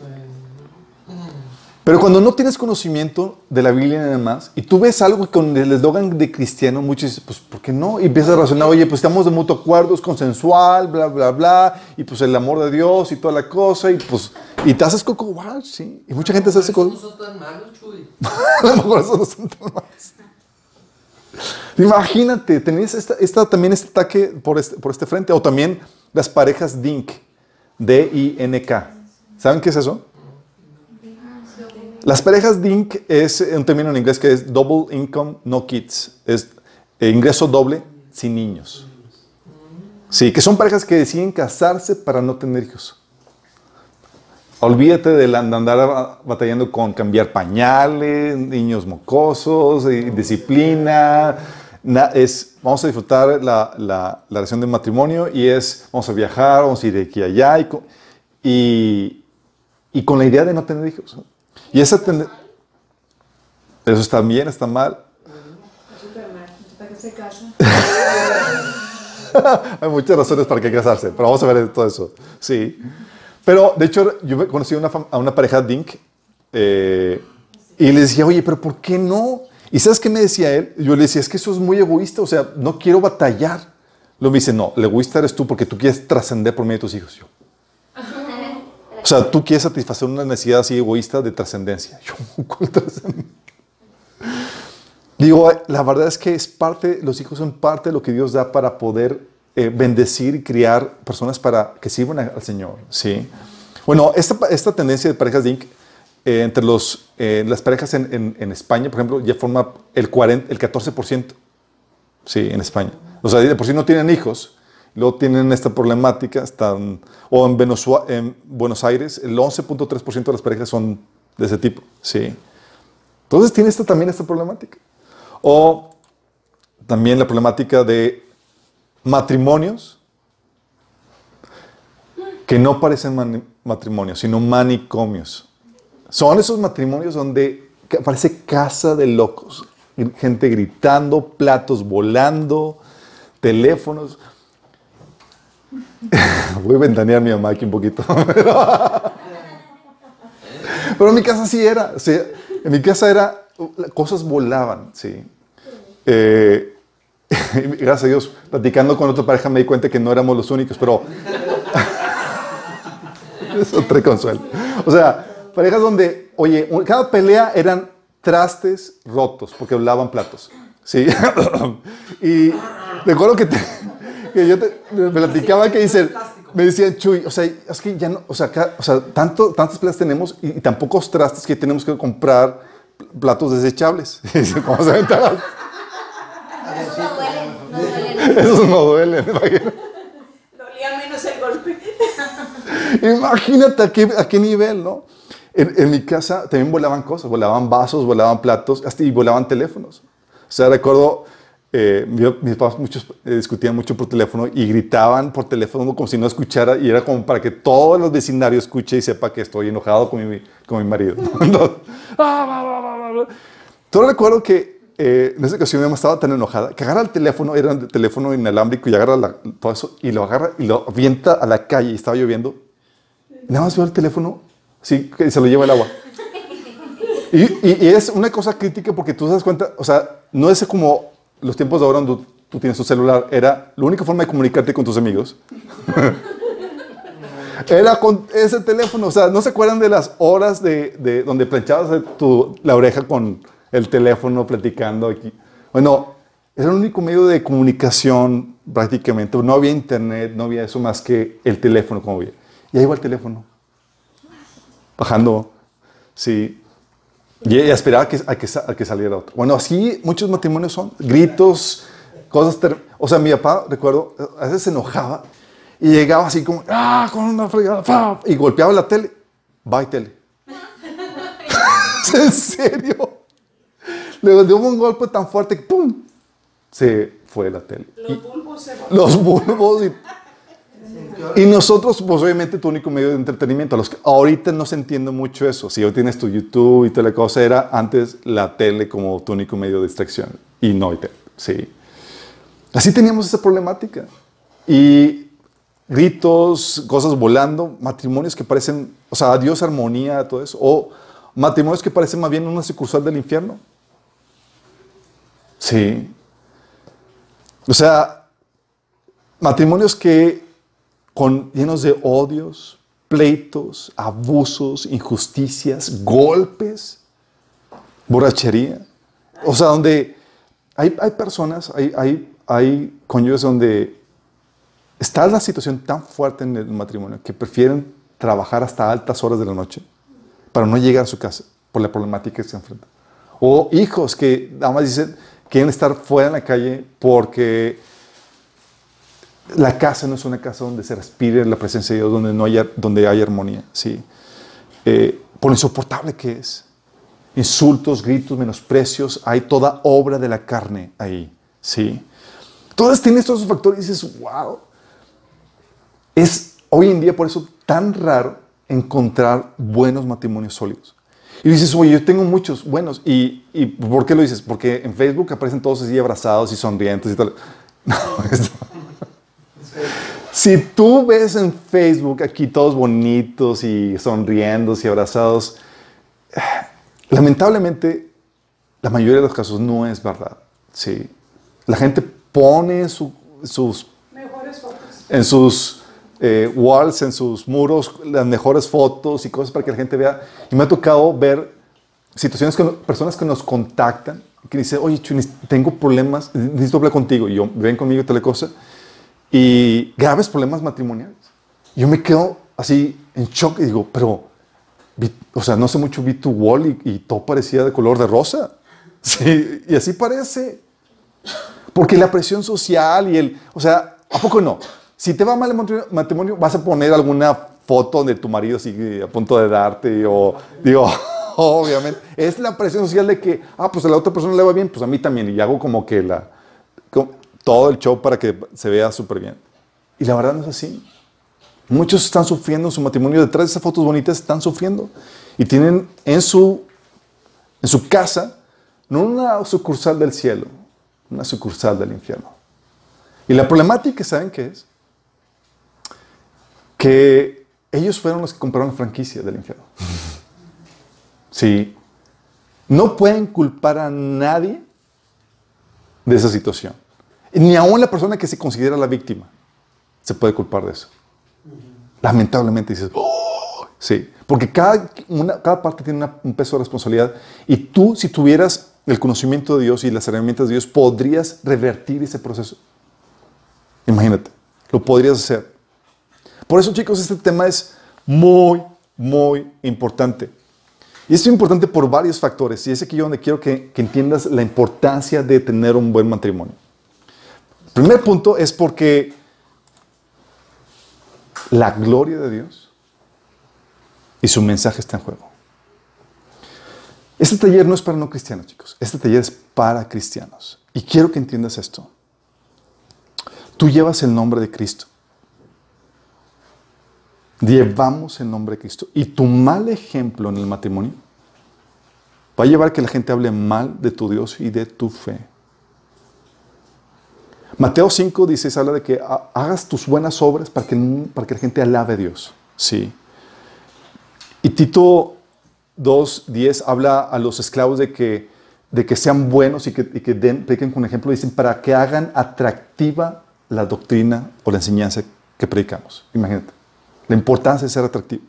Pero cuando no tienes conocimiento de la Biblia nada más, y tú ves algo con el eslogan de cristiano, muchos dicen, pues, ¿por qué no? Y empiezas a razonar, oye, pues estamos de mutuo acuerdo, es consensual, bla, bla, bla, y pues el amor de Dios y toda la cosa, y pues, y te haces coco wash, sí. Y mucha gente se hace Eso no coco. son tan malos, Chuy. A lo mejor eso no son tan malos. Imagínate, esta, esta- también este ataque por este, por este frente, o también las parejas DINK, D-I-N-K. ¿Saben qué es eso? Las parejas DINK es un término en inglés que es Double Income No Kids. Es eh, ingreso doble sin niños. Sí, que son parejas que deciden casarse para no tener hijos. Olvídate de, andar batallando con cambiar pañales, niños mocosos, y disciplina. Na- es, vamos a disfrutar la, la, la relación de matrimonio y es, vamos a viajar, vamos a ir de aquí a allá y, co- y, y con la idea de no tener hijos. Y esa eso está bien, está mal. ¿para qué se casa? Hay muchas razones para que casarse, pero vamos a ver todo eso. Sí. Pero, de hecho, yo conocí a una, a una pareja DINK eh, y le decía, oye, pero ¿por qué no? ¿Y sabes qué me decía él? Yo le decía, es que eso es muy egoísta, o sea, no quiero batallar. Luego me dice, no, el egoísta eres tú porque tú quieres trascender por medio de tus hijos. Yo, o sea, tú quieres satisfacer una necesidad así egoísta de trascendencia. Yo, ¿cuál trascendencia? Digo, la verdad es que es parte, los hijos son parte de lo que Dios da para poder eh, bendecir y criar personas para que sirvan al Señor. ¿sí? Bueno, esta, esta tendencia de parejas DINK eh, entre los, eh, las parejas en, España, por ejemplo, ya forma el, 40, el 14%. Sí, en España. O sea, de por sí no tienen hijos, luego tienen esta problemática, están, o en, en Buenos Aires, el 11.3% de las parejas son de ese tipo. Sí. Entonces tiene esta, también esta problemática. O también la problemática de matrimonios que no parecen matrimonios, sino manicomios. Son esos matrimonios donde parece casa de locos. Gente gritando, platos volando, teléfonos. Voy a ventanear mi mamá aquí un poquito. Pero en mi casa sí era. sea, en mi casa era, cosas volaban, sí. Eh, gracias a Dios, platicando con otra pareja me di cuenta que no éramos los únicos, pero eso trae consuelo. O sea, parejas donde, oye, cada pelea eran trastes rotos porque hablaban platos. ¿Sí? y recuerdo que, te- que yo te, platicaba que dice, me decían, Chuy, o sea, es que ya no, o sea, acá- o sea tanto, tantas peleas tenemos y, y tan pocos trastes que tenemos que comprar platos desechables. ¿Cómo se Esos no duelen. imagínate. Dolía menos el golpe. Imagínate a qué, a qué nivel, ¿no? En, en mi casa también volaban cosas, volaban vasos, volaban platos, hasta y volaban teléfonos. O sea, recuerdo, eh, mi- mis papás muchos, eh, discutían mucho por teléfono y gritaban por teléfono como si no escuchara y era como para que todo el vecindario escuche y sepa que estoy enojado con mi, con mi marido. Entonces, ah, recuerdo que eh, en esa ocasión mi mamá estaba tan enojada que agarra el teléfono, era un teléfono inalámbrico y agarra la- todo eso y lo agarra y lo avienta a la calle y estaba lloviendo. Nada más veo el teléfono, sí, que se lo lleva el agua. Y, y- y es una cosa crítica porque tú te das cuenta, o sea, no es como los tiempos de ahora donde tú tienes tu celular, era la única forma de comunicarte con tus amigos. Era con ese teléfono, o sea, ¿no se acuerdan de las horas de, de donde planchabas tu, la oreja con el teléfono platicando aquí? Bueno, era el único medio de comunicación prácticamente. No había internet, no había eso más que el teléfono como había. Y ahí va el teléfono, bajando, sí. Y esperaba que, que, saliera otro. Bueno, así muchos matrimonios son. Gritos, cosas... ter- O sea, mi papá, recuerdo, a veces se enojaba y llegaba así como, ah, con una fregada, fa", y golpeaba la tele. Bye, tele. ¿En serio? Le dio un golpe tan fuerte que ¡pum! Se fue la tele. Los bulbos se los bulbos y, y nosotros, pues obviamente tu único medio de entretenimiento. Los que, ahorita no se entiende mucho eso. Si hoy tienes tu YouTube y toda la cosa, era antes la tele como tu único medio de distracción. Y no. Sí. Así teníamos esa problemática. Y gritos, cosas volando, matrimonios que parecen, o sea, adiós armonía, todo eso. O matrimonios que parecen más bien una sucursal del infierno. Sí. O sea, matrimonios que con llenos de odios, pleitos, abusos, injusticias, golpes, borrachería. O sea, donde hay, hay personas, hay, hay, hay cónyuges donde está la situación tan fuerte en el matrimonio que prefieren trabajar hasta altas horas de la noche para no llegar a su casa. por la problemática que se enfrentan. O hijos que nada más dicen, quieren estar fuera en la calle porque la casa no es una casa donde se respire la presencia de Dios, donde, no haya, donde hay armonía. ¿sí? Eh, por lo insoportable que es. Insultos, gritos, menosprecios, hay toda obra de la carne ahí. ¿sí? Todas tienen estos factores y dices, wow. Es hoy en día por eso tan raro encontrar buenos matrimonios sólidos. Y dices, oye, yo tengo muchos buenos. ¿Y, y por qué lo dices? Porque en Facebook aparecen todos así abrazados y sonrientes y tal. No, es- si tú ves en Facebook aquí todos bonitos y sonriendo y abrazados, lamentablemente la mayoría de los casos no es verdad. Sí. La gente pone su- sus Mejores fotos. en sus eh, walls, en sus muros, las mejores fotos y cosas para que la gente vea. Y me ha tocado ver situaciones con personas que nos contactan, que dicen, oye, Chunis, tengo problemas, necesito hablar contigo. Y yo, ven conmigo, tal cosa. Y graves problemas matrimoniales. Yo me quedo así en shock y digo, pero, o sea, no sé mucho, vi tu wall y, y todo parecía de color de rosa. Sí, y así parece. Porque la presión social y el, o sea, ¿a poco no? Si te va mal el matrimonio- vas a poner alguna foto de tu marido así a punto de darte o, digo, obviamente, es la presión social de que, ah, pues a la otra persona le va bien, pues a mí también, y hago como que la, todo el show para que se vea súper bien. Y la verdad no es así. Muchos están sufriendo en su matrimonio, detrás de esas fotos bonitas están sufriendo y tienen en su, en su casa no una sucursal del cielo, una sucursal del infierno. Y la problemática, ¿saben qué es? Que ellos fueron los que compraron la franquicia del infierno. Sí. No pueden culpar a nadie de esa situación. Ni aún la persona que se considera la víctima se puede culpar de eso. Lamentablemente dices, "Oh", sí, porque cada, una- cada parte tiene una- un peso de responsabilidad y tú, si tuvieras el conocimiento de Dios y las herramientas de Dios, podrías revertir ese proceso. Imagínate, lo podrías hacer. Por eso, chicos, este tema es muy, muy importante. Y es importante por varios factores. Y es aquí donde quiero que, entiendas la importancia de tener un buen matrimonio. El primer punto es porque la gloria de Dios y su mensaje está en juego. Este taller no es para no cristianos, chicos. Este taller es para cristianos. Y quiero que entiendas esto. Tú llevas el nombre de Cristo. Llevamos el nombre de Cristo. Y tu mal ejemplo en el matrimonio va a llevar a que la gente hable mal de tu Dios y de tu fe. Mateo 5 dice, habla de que ha- hagas tus buenas obras para que, la gente alabe a Dios. Sí. Y Tito 2.10 habla a los esclavos de que, sean buenos y que, y que den, prediquen con ejemplo, dicen, para que hagan atractiva la doctrina o la enseñanza que predicamos. Imagínate, la importancia de ser atractivo.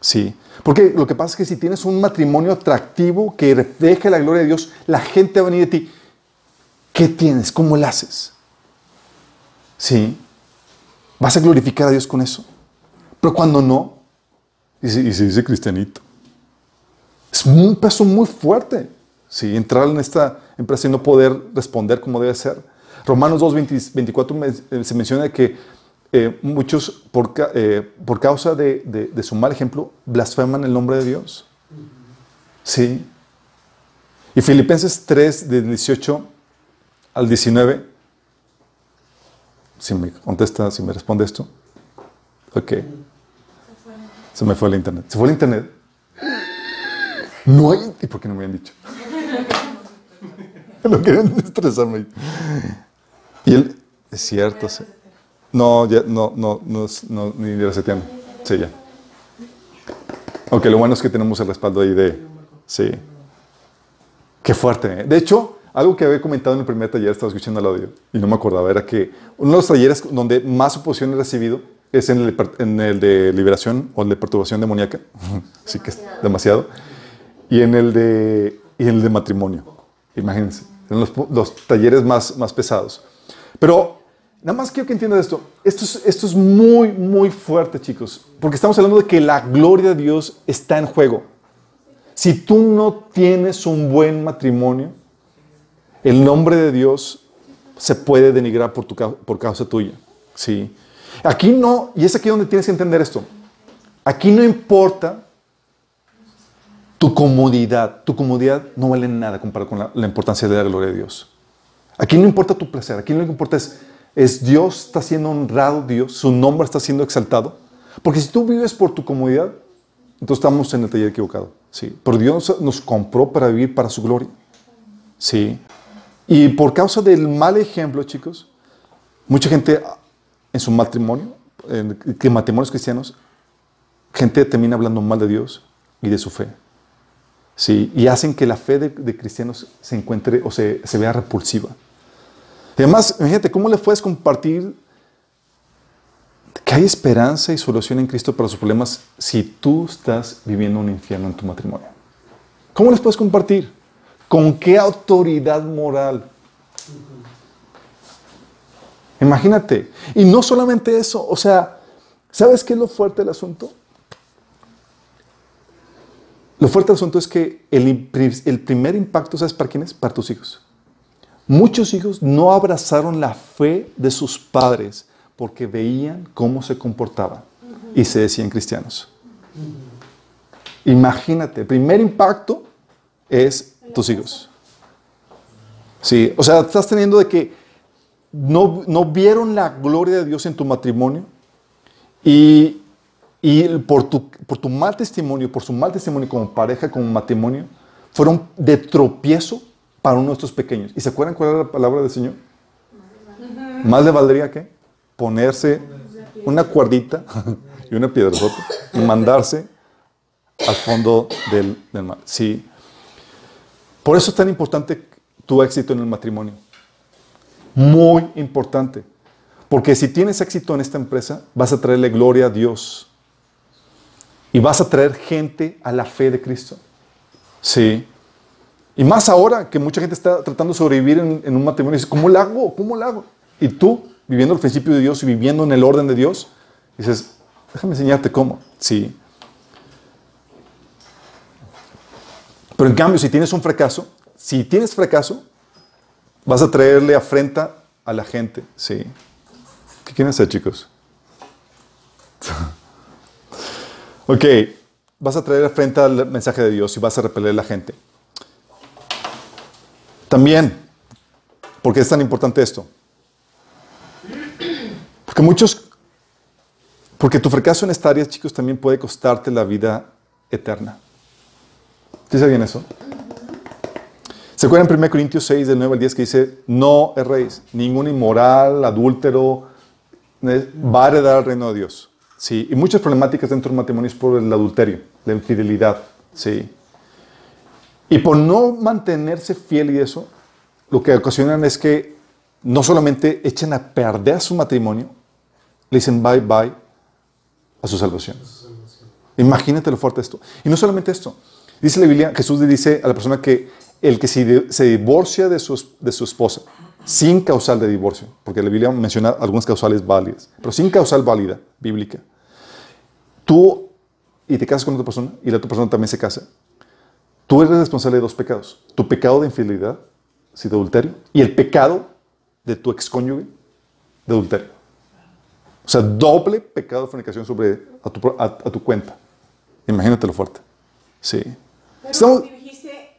Sí, porque lo que pasa es que si tienes un matrimonio atractivo que refleje la gloria de Dios, la gente va a venir de ti. ¿Qué tienes? ¿Cómo lo haces? Sí, vas a glorificar a Dios con eso. Pero cuando no, y se, y se dice cristianito, es un peso muy fuerte. Sí, entrar en esta empresa y no poder responder como debe ser. Romanos 2, 20 24 me- eh, se menciona que eh, muchos, por, ca- eh, por causa de, de- su mal ejemplo, blasfeman el nombre de Dios. Sí. Y Filipenses 3, de 18 al 19, si me contesta, si me responde esto. Ok. Se me fue el internet. ¿Se fue el internet? No hay. ¿Y por qué no me habían dicho? Lo querían estresarme. Y él, es cierto, sí. No, ya, no, no, no, no, ni reseteando. Sí, ya. Aunque lo bueno es que tenemos el respaldo ahí de. Sí. Qué fuerte. ¿eh? De hecho, algo que había comentado en el primer taller, estaba escuchando el audio y no me acordaba, era que uno de los talleres donde más oposición he recibido es en el, en el de liberación o el de perturbación demoníaca. Así que es demasiado. Y en el de, y en el de matrimonio. Imagínense. En los, los talleres más, más pesados. Pero nada más quiero que entiendan esto. Esto es, esto es muy, muy fuerte, chicos. Porque estamos hablando de que la gloria de Dios está en juego. Si tú no tienes un buen matrimonio, el nombre de Dios se puede denigrar por, tu, por causa tuya. ¿sí? Aquí no, y es aquí donde tienes que entender esto. Aquí no importa tu comodidad. Tu comodidad no vale nada comparado con la, la importancia de la gloria de Dios. Aquí no importa tu placer. Aquí lo que importa es, es Dios está siendo honrado, Dios, su nombre está siendo exaltado. Porque si tú vives por tu comodidad, entonces estamos en el taller equivocado. Sí. Pero Dios nos, compró para vivir para su gloria. Sí. Y por causa del mal ejemplo, chicos, mucha gente en su matrimonio, en, matrimonios cristianos, gente termina hablando mal de Dios y de su fe. Sí, y hacen que la fe de, de cristianos se encuentre o se, se vea repulsiva. Además, imagínate, ¿cómo le puedes compartir que hay esperanza y solución en Cristo para sus problemas si tú estás viviendo un infierno en tu matrimonio? ¿Cómo les puedes compartir? ¿Con qué autoridad moral? Imagínate. Y no solamente eso, o sea, ¿sabes qué es lo fuerte del asunto? Lo fuerte del asunto es que el, el primer impacto, ¿sabes para quién es? Para tus hijos. Muchos hijos no abrazaron la fe de sus padres porque veían cómo se comportaban y se decían cristianos. Imagínate, primer impacto es tus hijos. Sí, o sea, estás teniendo de que no, no vieron la gloria de Dios en tu matrimonio y, y por, tu, por tu mal testimonio, por su mal testimonio como pareja, como matrimonio, fueron de tropiezo para uno de estos pequeños. ¿Y se acuerdan cuál era la palabra del Señor? Más le valdría que ponerse una cuerdita y una piedra y mandarse al fondo del, del mar. Sí. Por eso es tan importante tu éxito en el matrimonio. Muy importante. Porque si tienes éxito en esta empresa, vas a traerle gloria a Dios. Y vas a traer gente a la fe de Cristo. Sí. Y más ahora que mucha gente está tratando de sobrevivir en, un matrimonio. Y dice, ¿cómo lo hago? ¿Cómo lo hago? Y tú, viviendo el principio de Dios y viviendo en el orden de Dios, dices, déjame enseñarte cómo. Sí. Pero en cambio, si tienes un fracaso, si tienes fracaso, vas a traerle afrenta a la gente. Sí. ¿Qué quieren hacer, chicos? ok. Vas a traer afrenta al mensaje de Dios y vas a repeler a la gente. También, ¿por qué es tan importante esto? Porque muchos, porque tu fracaso en esta área, chicos, también puede costarte la vida eterna. ¿Sí sabían eso? ¿Se acuerdan en 1 Corintios 6, del 9 al 10, que dice, no erréis, ningún inmoral, adúltero, va a heredar el reino de Dios? Sí, y muchas problemáticas dentro del matrimonio es por el adulterio, la infidelidad, sí. Y por no mantenerse fiel y eso, lo que ocasionan es que no solamente echen a perder su matrimonio, le dicen bye bye a su salvación. Imagínate lo fuerte esto. Y no solamente esto. Dice la Biblia, Jesús le dice a la persona que el que se, se divorcia de su, de su esposa sin causal de divorcio, porque la Biblia menciona algunas causales válidas, pero sin causal válida, bíblica, tú y te casas con otra persona y la otra persona también se casa, tú eres responsable de dos pecados. Tu pecado de infidelidad, sí, de adulterio, y el pecado de tu excónyuge de adulterio. O sea, doble pecado de fornicación sobre a tu, a, a tu cuenta. Imagínate lo fuerte. Sí. Pero Estamos- dijiste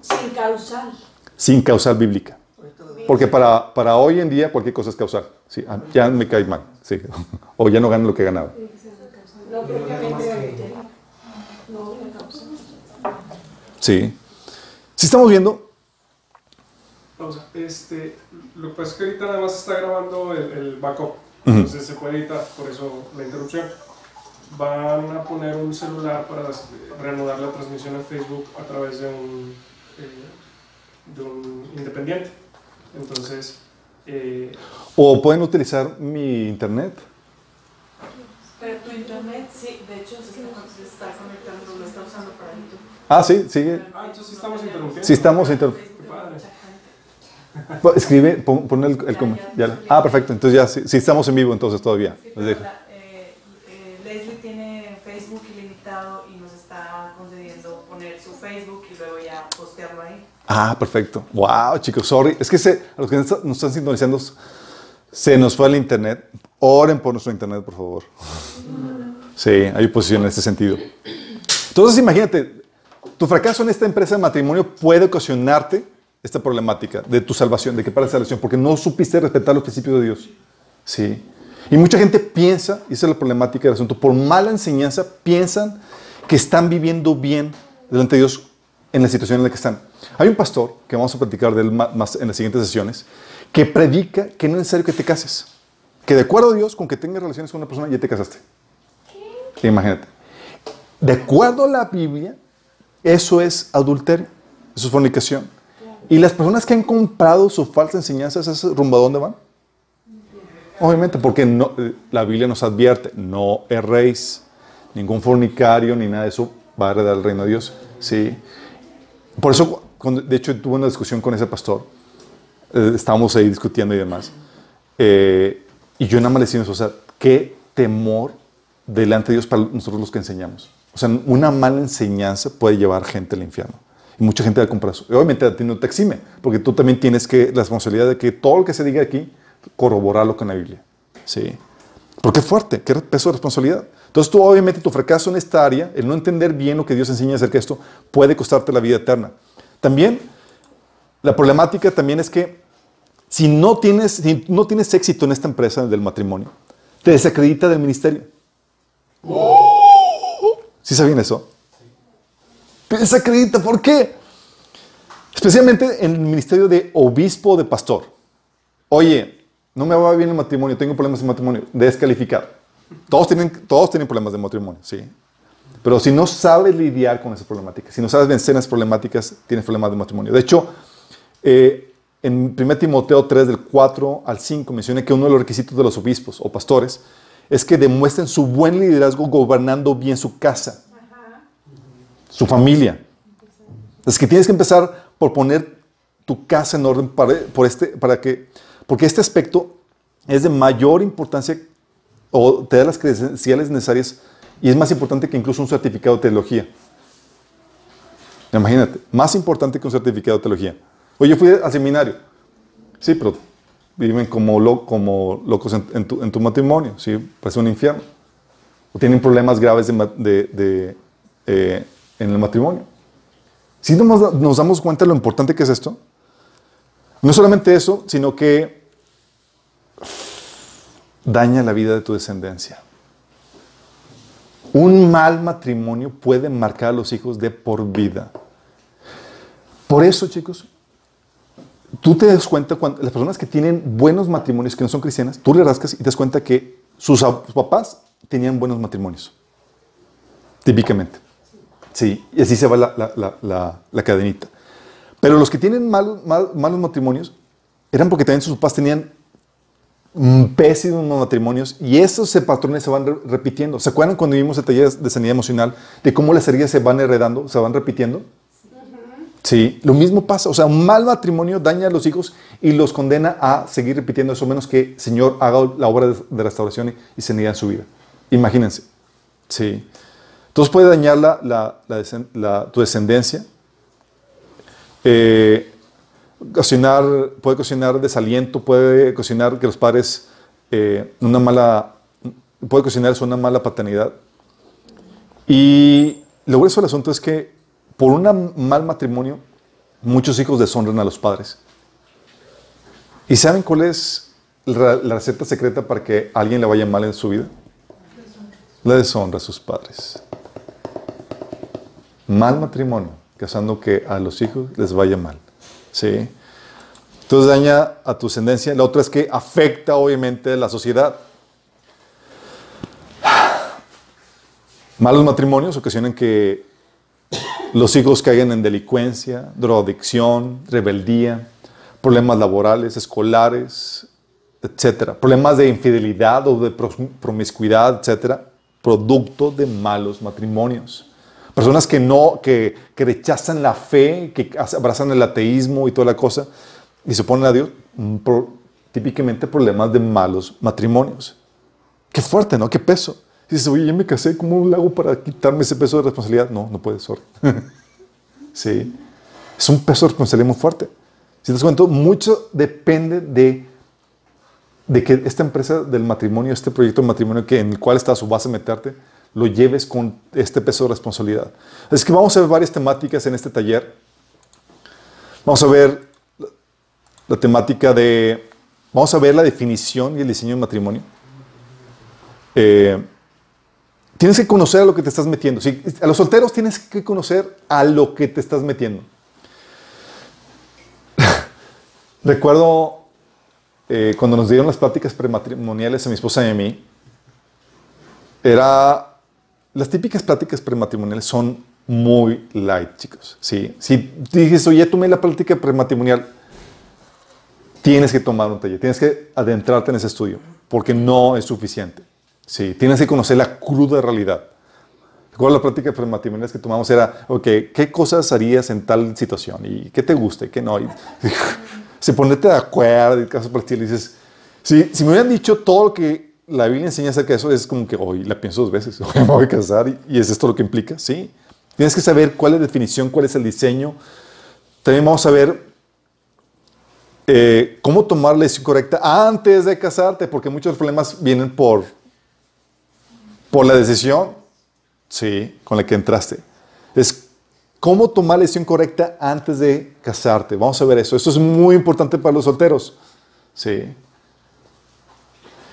sin causal. Sin causal bíblica. Porque para, para hoy en día cualquier cosa es causal. Sí, ah, ya me cae mal. Sí. O ya no gano lo que ganaba. No, la causal. Sí. Si estamos viendo, Pausa. Este, lo que pasa es que ahorita nada más está grabando el, el backup. Entonces se puede editar, por eso la interrupción. Van a poner un celular para reanudar la transmisión en Facebook a través de un, eh, de un independiente. Entonces, eh, o pueden utilizar mi internet. Pero tu internet, sí, de hecho se está, se está conectando, lo está usando para YouTube. Ah, sí, sigue. ah, entonces sí estamos interrumpiendo. Sí estamos inter- Qué padre. Escribe, pon, pon el, el com- ya. Ah, perfecto. Entonces ya, sí, sí estamos en vivo entonces todavía. Sí, Les dejo. la- eh, eh, Leslie tiene Facebook ilimitado y nos está concediendo postearlo ahí. Ah, perfecto. Wow, chicos, sorry. Es que se, a los que nos están sintonizando, se nos fue el internet. Oren por nuestro internet, por favor. Sí, hay oposición en este sentido. Entonces, imagínate, tu fracaso en esta empresa de matrimonio puede ocasionarte esta problemática de tu salvación, de que para salvación, porque no supiste respetar los principios de Dios. Sí. Y mucha gente piensa, y esa es la problemática del asunto, por mala enseñanza piensan que están viviendo bien delante de Dios en la situación en la que están. Hay un pastor, que vamos a platicar de él más en las siguientes sesiones, que predica que no es necesario que te cases. Que de acuerdo a Dios, con que tengas relaciones con una persona, ya te casaste. Imagínate. De acuerdo a la Biblia, eso es adulterio, eso es fornicación. Y las personas que han comprado su falsa enseñanza, ¿es rumbo a dónde van? Obviamente, porque la Biblia nos advierte, no erréis, ningún fornicario ni nada de eso va a heredar el reino de Dios. Sí. Por eso, de hecho, tuve una discusión con ese pastor. Eh, estábamos ahí discutiendo y demás. Eh, y yo nada más le decía, o sea, qué temor delante de Dios para nosotros los que enseñamos. O sea, una mala enseñanza puede llevar gente al infierno. Y mucha gente va a comprar eso. Obviamente a ti te exime, porque tú también tienes que la responsabilidad de que todo lo que se diga aquí, corroborarlo con la Biblia. ¿Sí? Porque es fuerte, qué peso de responsabilidad. Entonces tú obviamente tu fracaso en esta área, el no entender bien lo que Dios enseña acerca de esto, puede costarte la vida eterna. También, la problemática también es que si no tienes, si no tienes éxito en esta empresa del matrimonio, te desacredita del ministerio. ¿Sí sabían eso? Desacredita, ¿por qué? Especialmente en el ministerio de obispo de pastor. Oye, no me va bien el matrimonio, tengo problemas de matrimonio, descalificado. Todos tienen, todos tienen problemas de matrimonio, sí. Pero si no sabes lidiar con esas problemáticas, si no sabes vencer esas problemáticas, tienes problemas de matrimonio. De hecho, eh, en 1 Timoteo 3, del 4 al 5, menciona que uno de los requisitos de los obispos o pastores es que demuestren su buen liderazgo gobernando bien su casa, su familia. Es que tienes que empezar por poner tu casa en orden para, por este, para que, porque este aspecto es de mayor importancia o te da las credenciales necesarias y es más importante que incluso un certificado de teología. Imagínate, más importante que un certificado de teología. Oye, fui al seminario. Sí, pero viven como, locos en, tu, matrimonio, ¿sí? Parece un infierno. O tienen problemas graves eh, en el matrimonio. Si nos, nos damos cuenta de lo importante que es esto, no solamente eso, sino que daña la vida de tu descendencia. Un mal matrimonio puede marcar a los hijos de por vida. Por eso, chicos, tú te das cuenta cuando las personas que tienen buenos matrimonios, que no son cristianas, tú le rascas y te das cuenta que sus, papás tenían buenos matrimonios. Típicamente. Sí, y así se va la, cadenita. Pero los que tienen malos, malos matrimonios eran porque también sus papás tenían pésimos matrimonios y esos patrones se van repitiendo. ¿Se acuerdan cuando vimos el taller de sanidad emocional de cómo las heridas se van heredando, se van repitiendo? Sí, lo mismo pasa. O sea, un mal matrimonio daña a los hijos y los condena a seguir repitiendo eso, menos que Señor haga la obra de, restauración y, sanidad en su vida. Imagínense. Sí. Entonces puede dañar la, tu descendencia. Eh, cocinar, puede cocinar desaliento, puede cocinar que los padres, eh, una mala, puede cocinar una mala paternidad. Y lo grueso del asunto es que por un mal matrimonio, muchos hijos deshonran a los padres. ¿Y saben cuál es la, receta secreta para que alguien le vaya mal en su vida? La deshonra a sus padres. Mal matrimonio, casando que a los hijos les vaya mal. ¿Sí? Entonces daña a tu ascendencia. La otra es que afecta obviamente a la sociedad. Malos matrimonios ocasionan que los hijos caigan en delincuencia, drogadicción, rebeldía, problemas laborales, escolares, etcétera, problemas de infidelidad o de promiscuidad, etcétera, producto de malos matrimonios. Personas que no, que, que, rechazan la fe, que abrazan el ateísmo y toda la cosa, y se oponen a Dios, mm, típicamente problemas de malos matrimonios. Qué fuerte, ¿no? Qué peso. Dices, oye, ya me casé, ¿cómo lo hago para quitarme ese peso de responsabilidad? No, no puedes, sorry. sí. Es un peso de responsabilidad muy fuerte. Si te das cuenta, mucho depende de, de que esta empresa del matrimonio, este proyecto de matrimonio que, en el cual está su base meterte, lo lleves con este peso de responsabilidad. Es que vamos a ver varias temáticas en este taller. Vamos a ver la, temática de, vamos a ver la definición y el diseño del matrimonio. Eh, tienes que conocer a lo que te estás metiendo. Si, a los solteros tienes que conocer a lo que te estás metiendo. Recuerdo eh, cuando nos dieron las pláticas prematrimoniales a mi esposa y a mí, era las típicas pláticas prematrimoniales son muy light, chicos. ¿sí? Si dices, oye, tomé la plática prematrimonial, tienes que tomar un taller, tienes que adentrarte en ese estudio, porque no es suficiente. Sí, tienes que conocer la cruda realidad. Recuerdo la plática prematrimonial que tomamos era, ok, ¿qué cosas harías en tal situación? ¿Y qué te gusta y qué no? Y, se ponete de acuerdo y estilo, y dices, si, me hubieran dicho todo lo que la Biblia enseña acerca de eso, es como que hoy la pienso dos veces, hoy me voy a casar y, y es esto lo que implica, sí. Tienes que saber cuál es la definición, cuál es el diseño. También vamos a ver eh, cómo tomar la decisión correcta antes de casarte, porque muchos problemas vienen por, por la decisión, sí, con la que entraste. Es cómo tomar la decisión correcta antes de casarte. Vamos a ver eso. Esto es muy importante para los solteros, sí.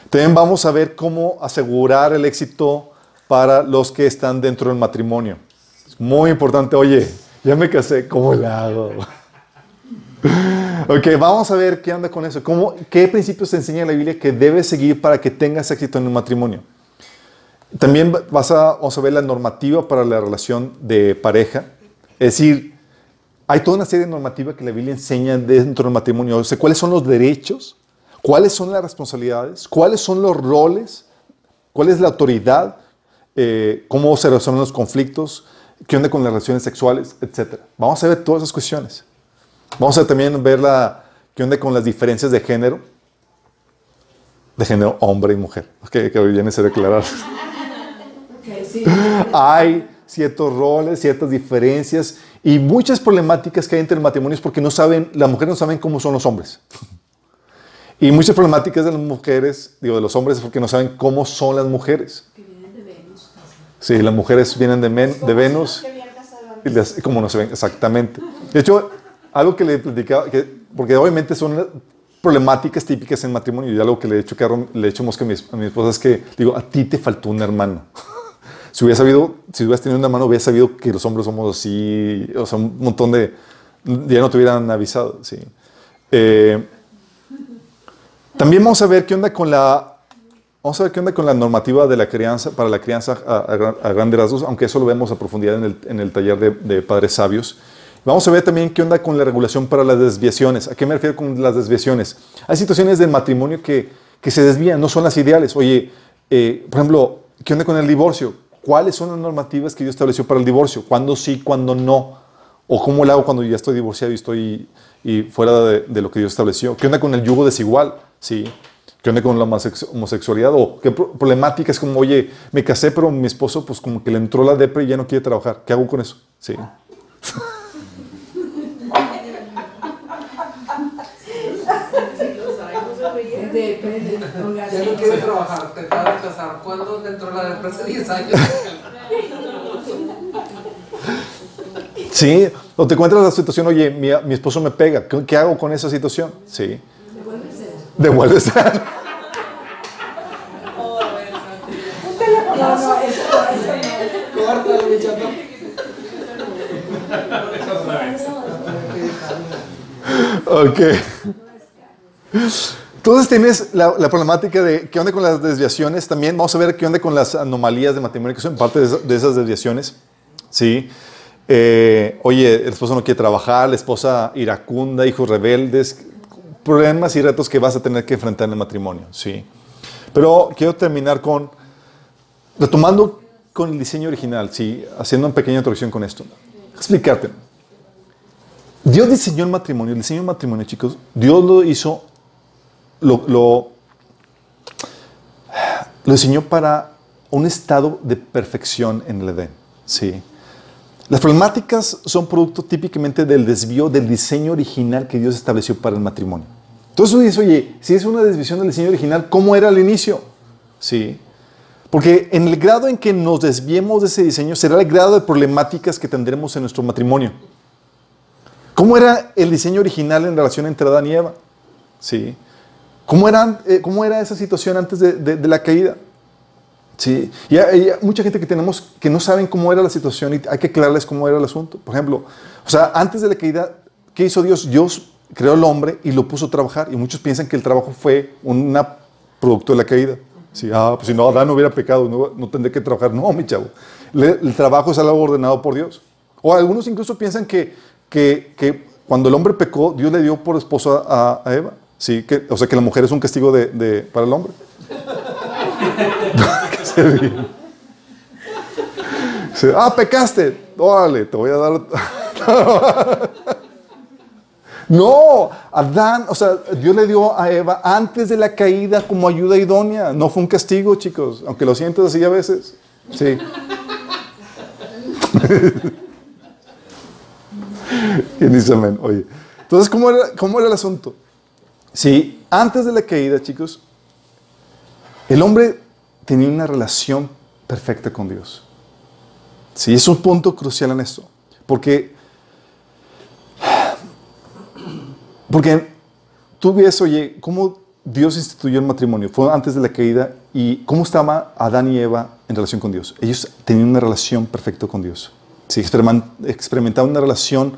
También vamos a ver cómo asegurar el éxito para los que están dentro del matrimonio. Es muy importante. Oye, ya me casé, ¿cómo le hago? ok, vamos a ver qué anda con eso. ¿Cómo, ¿Qué principios te enseña la Biblia que debes seguir para que tengas éxito en el matrimonio? También a, vamos a ver la normativa para la relación de pareja. Es decir, hay toda una serie de normativas que la Biblia enseña dentro del matrimonio. O sea, ¿cuáles son los derechos? ¿Cuáles son las responsabilidades? ¿Cuáles son los roles? ¿Cuál es la autoridad? Eh, ¿Cómo se resuelven los conflictos? ¿Qué onda con las relaciones sexuales? Etcétera. Vamos a ver todas esas cuestiones. Vamos a también ver la, qué onda con las diferencias de género. De género hombre y mujer. Que, que bien necesario aclarar. Okay, sí. Hay ciertos roles, ciertas diferencias y muchas problemáticas que hay entre matrimonios porque no saben, las mujeres no saben cómo son los hombres. Y muchas problemáticas de las mujeres, digo, de los hombres, es porque no saben cómo son las mujeres. Que vienen de Venus. Sí, las mujeres vienen de, men- de Venus Que y las- como no se ven exactamente. De hecho, algo que le platicaba, que, porque obviamente son problemáticas típicas en matrimonio y algo que le he hecho, carro, le he hecho mosca a mi, a mi esposa es que, digo, a ti te faltó un hermano. Si hubiera sabido, si hubieras tenido un hermano, hubiera sabido que los hombres somos así, o sea, un montón de, ya no te hubieran avisado, sí. Eh, también vamos a ver qué onda con la, vamos a ver qué onda con la normativa de la crianza, para la crianza a grandes rasgos, aunque eso lo vemos a profundidad en el, en el taller de, de padres sabios. Vamos a ver también qué onda con la regulación para las desviaciones. ¿A qué me refiero con las desviaciones? Hay situaciones del matrimonio que, que se desvían, no son las ideales. Oye, eh, por ejemplo, ¿qué onda con el divorcio? ¿Cuáles son las normativas que Dios estableció para el divorcio? ¿Cuándo sí, cuándo no? ¿O cómo lo hago cuando ya estoy divorciado y estoy y fuera de, de lo que Dios estableció? ¿Qué onda con el yugo desigual? ¿Sí? ¿Qué onda con la homosex- homosexualidad? ¿O qué pro- problemática es como, oye, me casé, pero mi esposo pues como que le entró la depre y ya no quiere trabajar? ¿Qué hago con eso? Sí. Depende. Ya no quiere trabajar, te acaba de casar. ¿Cuándo te entró la depresión? Hace 10 años. Sí, o te encuentras la situación, oye, mi, mi esposo me pega, ¿qué, qué hago con esa situación? Sí. Devuelves. No, no, eso, eso no. Córtalo, mi chato. ok. Entonces tienes la, la problemática de qué onda con las desviaciones también. Vamos a ver qué onda con las anomalías de matrimonio que son parte de, de esas desviaciones. Sí. Eh, oye, el esposo no quiere trabajar, la esposa iracunda, hijos rebeldes, problemas y retos que vas a tener que enfrentar en el matrimonio. Sí. Pero quiero terminar con, retomando con el diseño original, sí, haciendo una pequeña introducción con esto. Explicarte. Dios diseñó el matrimonio, el diseño del matrimonio, chicos, Dios lo hizo, lo, lo, diseñó para un estado de perfección en el Edén. Sí. Las problemáticas son producto típicamente del desvío del diseño original que Dios estableció para el matrimonio. Entonces dice, oye, si es una desviación del diseño original, ¿cómo era al inicio? Sí. Porque en el grado en que nos desviemos de ese diseño será el grado de problemáticas que tendremos en nuestro matrimonio. ¿Cómo era el diseño original en relación entre Adán y Eva? Sí. ¿Cómo, eran, eh, cómo era esa situación antes de, la caída? Sí. Y hay, mucha gente que tenemos que no saben cómo era la situación y hay que aclararles cómo era el asunto. Por ejemplo, o sea, antes de la caída, ¿qué hizo Dios? Dios creó al hombre y lo puso a trabajar. Y muchos piensan que el trabajo fue un producto de la caída. Sí, ah, pues si no, Adán no hubiera pecado, no, tendría que trabajar. No, mi chavo. El trabajo es algo ordenado por Dios. O algunos incluso piensan que, cuando el hombre pecó, Dios le dio por esposa a Eva. Sí, que, o sea, que la mujer es un castigo de, de- para el hombre. Que se ah, pecaste. Órale, te voy a dar. No, Adán, o sea, Dios le dio a Eva antes de la caída como ayuda idónea. No fue un castigo, chicos, aunque lo sientas así a veces. Sí. ¿Quién dice amén? Oye. Entonces, ¿cómo era, ¿cómo era el asunto? Sí, antes de la caída, chicos, el hombre tenía una relación perfecta con Dios. Sí, es un punto crucial en esto. Porque, porque tú ves, oye, cómo Dios instituyó el matrimonio. Fue antes de la caída y cómo estaba Adán y Eva en relación con Dios. Ellos tenían una relación perfecta con Dios. Sí, experimen- experimentaban una relación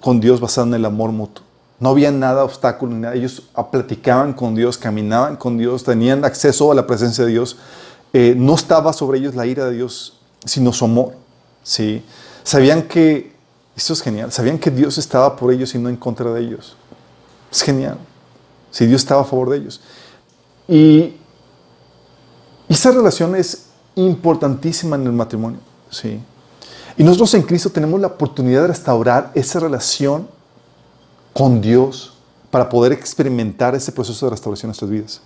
con Dios basada en el amor mutuo. No había nada, obstáculo, nada. Ellos platicaban con Dios, caminaban con Dios, tenían acceso a la presencia de Dios. Eh, no estaba sobre ellos la ira de Dios, sino su amor. ¿sí? Sabían que, esto es genial, sabían que Dios estaba por ellos y no en contra de ellos. Es genial. Si Dios estaba a favor de ellos. Y, y esa relación es importantísima en el matrimonio. ¿sí? Y nosotros en Cristo tenemos la oportunidad de restaurar esa relación con Dios para poder experimentar ese proceso de restauración en nuestras vidas.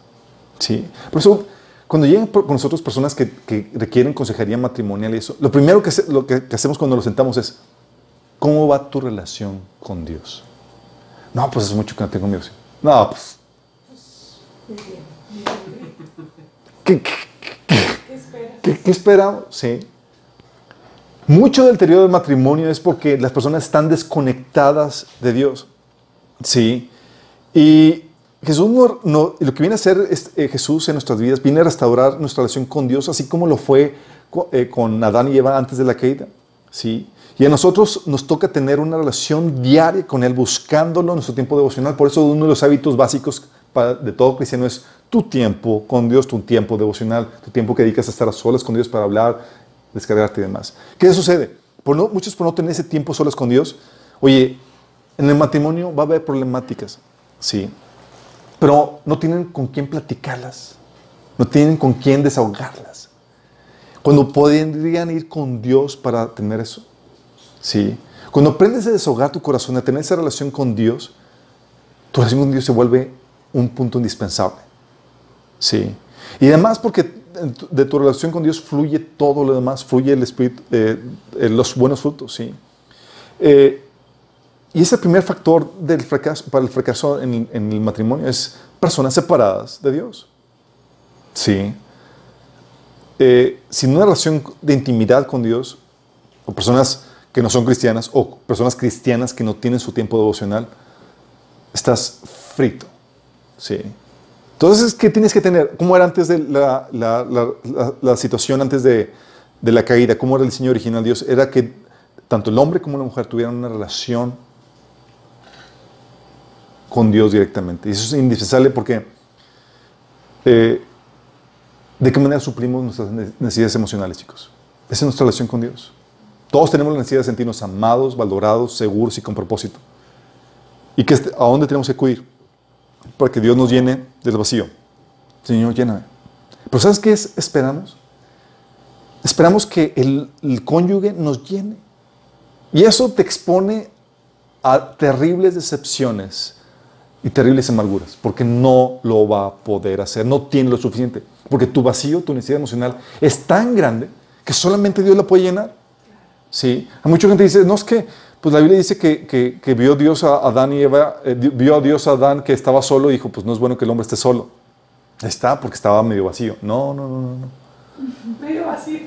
¿Sí? Por eso, cuando llegan con nosotros personas que, requieren consejería matrimonial y eso, lo primero que, lo que, hacemos cuando nos sentamos es, ¿cómo va tu relación con Dios? No, pues es mucho que no tengo Dios. No, pues... ¿Qué, qué, qué- qué esperamos? Sí. Mucho del deterioro del matrimonio es porque las personas están desconectadas de Dios. Sí. Y Jesús no, lo que viene a hacer es, eh, Jesús en nuestras vidas, viene a restaurar nuestra relación con Dios, así como lo fue eh, con Adán y Eva antes de la caída. Sí. Y a nosotros nos toca tener una relación diaria con Él, buscándolo en nuestro tiempo devocional. Por eso uno de los hábitos básicos para- de todo cristiano es tu tiempo con Dios, tu tiempo devocional, tu tiempo que dedicas a estar a solas con Dios para hablar, descargarte y demás. ¿Qué sucede? Por no, muchos por no tener ese tiempo solas con Dios, oye, en el matrimonio va a haber problemáticas, sí, pero no tienen con quién platicarlas, no tienen con quién desahogarlas. Cuando podrían ir con Dios para tener eso, sí. Cuando aprendes a desahogar tu corazón, a tener esa relación con Dios, tu relación con Dios se vuelve un punto indispensable. Sí. Y además porque de tu relación con Dios fluye todo lo demás, fluye el Espíritu, eh, eh, los buenos frutos, sí. Eh, y ese primer factor para el fracaso en, el matrimonio es personas separadas de Dios. Sí. Eh, sin una relación de intimidad con Dios, o personas que no son cristianas, o personas cristianas que no tienen su tiempo devocional, estás frito. Sí. Entonces, ¿qué tienes que tener? ¿Cómo era antes de la, situación, antes de, de la caída? ¿Cómo era el diseño original de Dios? Era que tanto el hombre como la mujer tuvieran una relación con Dios directamente. Y eso es indispensable porque eh, ¿de qué manera suplimos nuestras ne- necesidades emocionales, chicos? Esa es nuestra relación con Dios. Todos tenemos la necesidad de sentirnos amados, valorados, seguros y con propósito. ¿Y que, ¿a dónde tenemos que acudir? Para que Dios nos llene del vacío. Señor, lléname. Pero ¿sabes qué es- esperamos? Esperamos que el, el cónyuge nos llene. Y eso te expone a terribles decepciones y terribles amarguras, porque no lo va a poder hacer, no tiene lo suficiente, porque tu vacío, tu necesidad emocional es tan grande que solamente Dios la puede llenar. Sí. Hay mucha gente que dice, no es que, pues la Biblia dice que, que- que vio Dios a Adán y Eva, eh, vio a Dios a Adán que estaba solo y dijo, pues no es bueno que el hombre esté solo. Está porque estaba medio vacío. No, no, no, no. no. Medio vacío.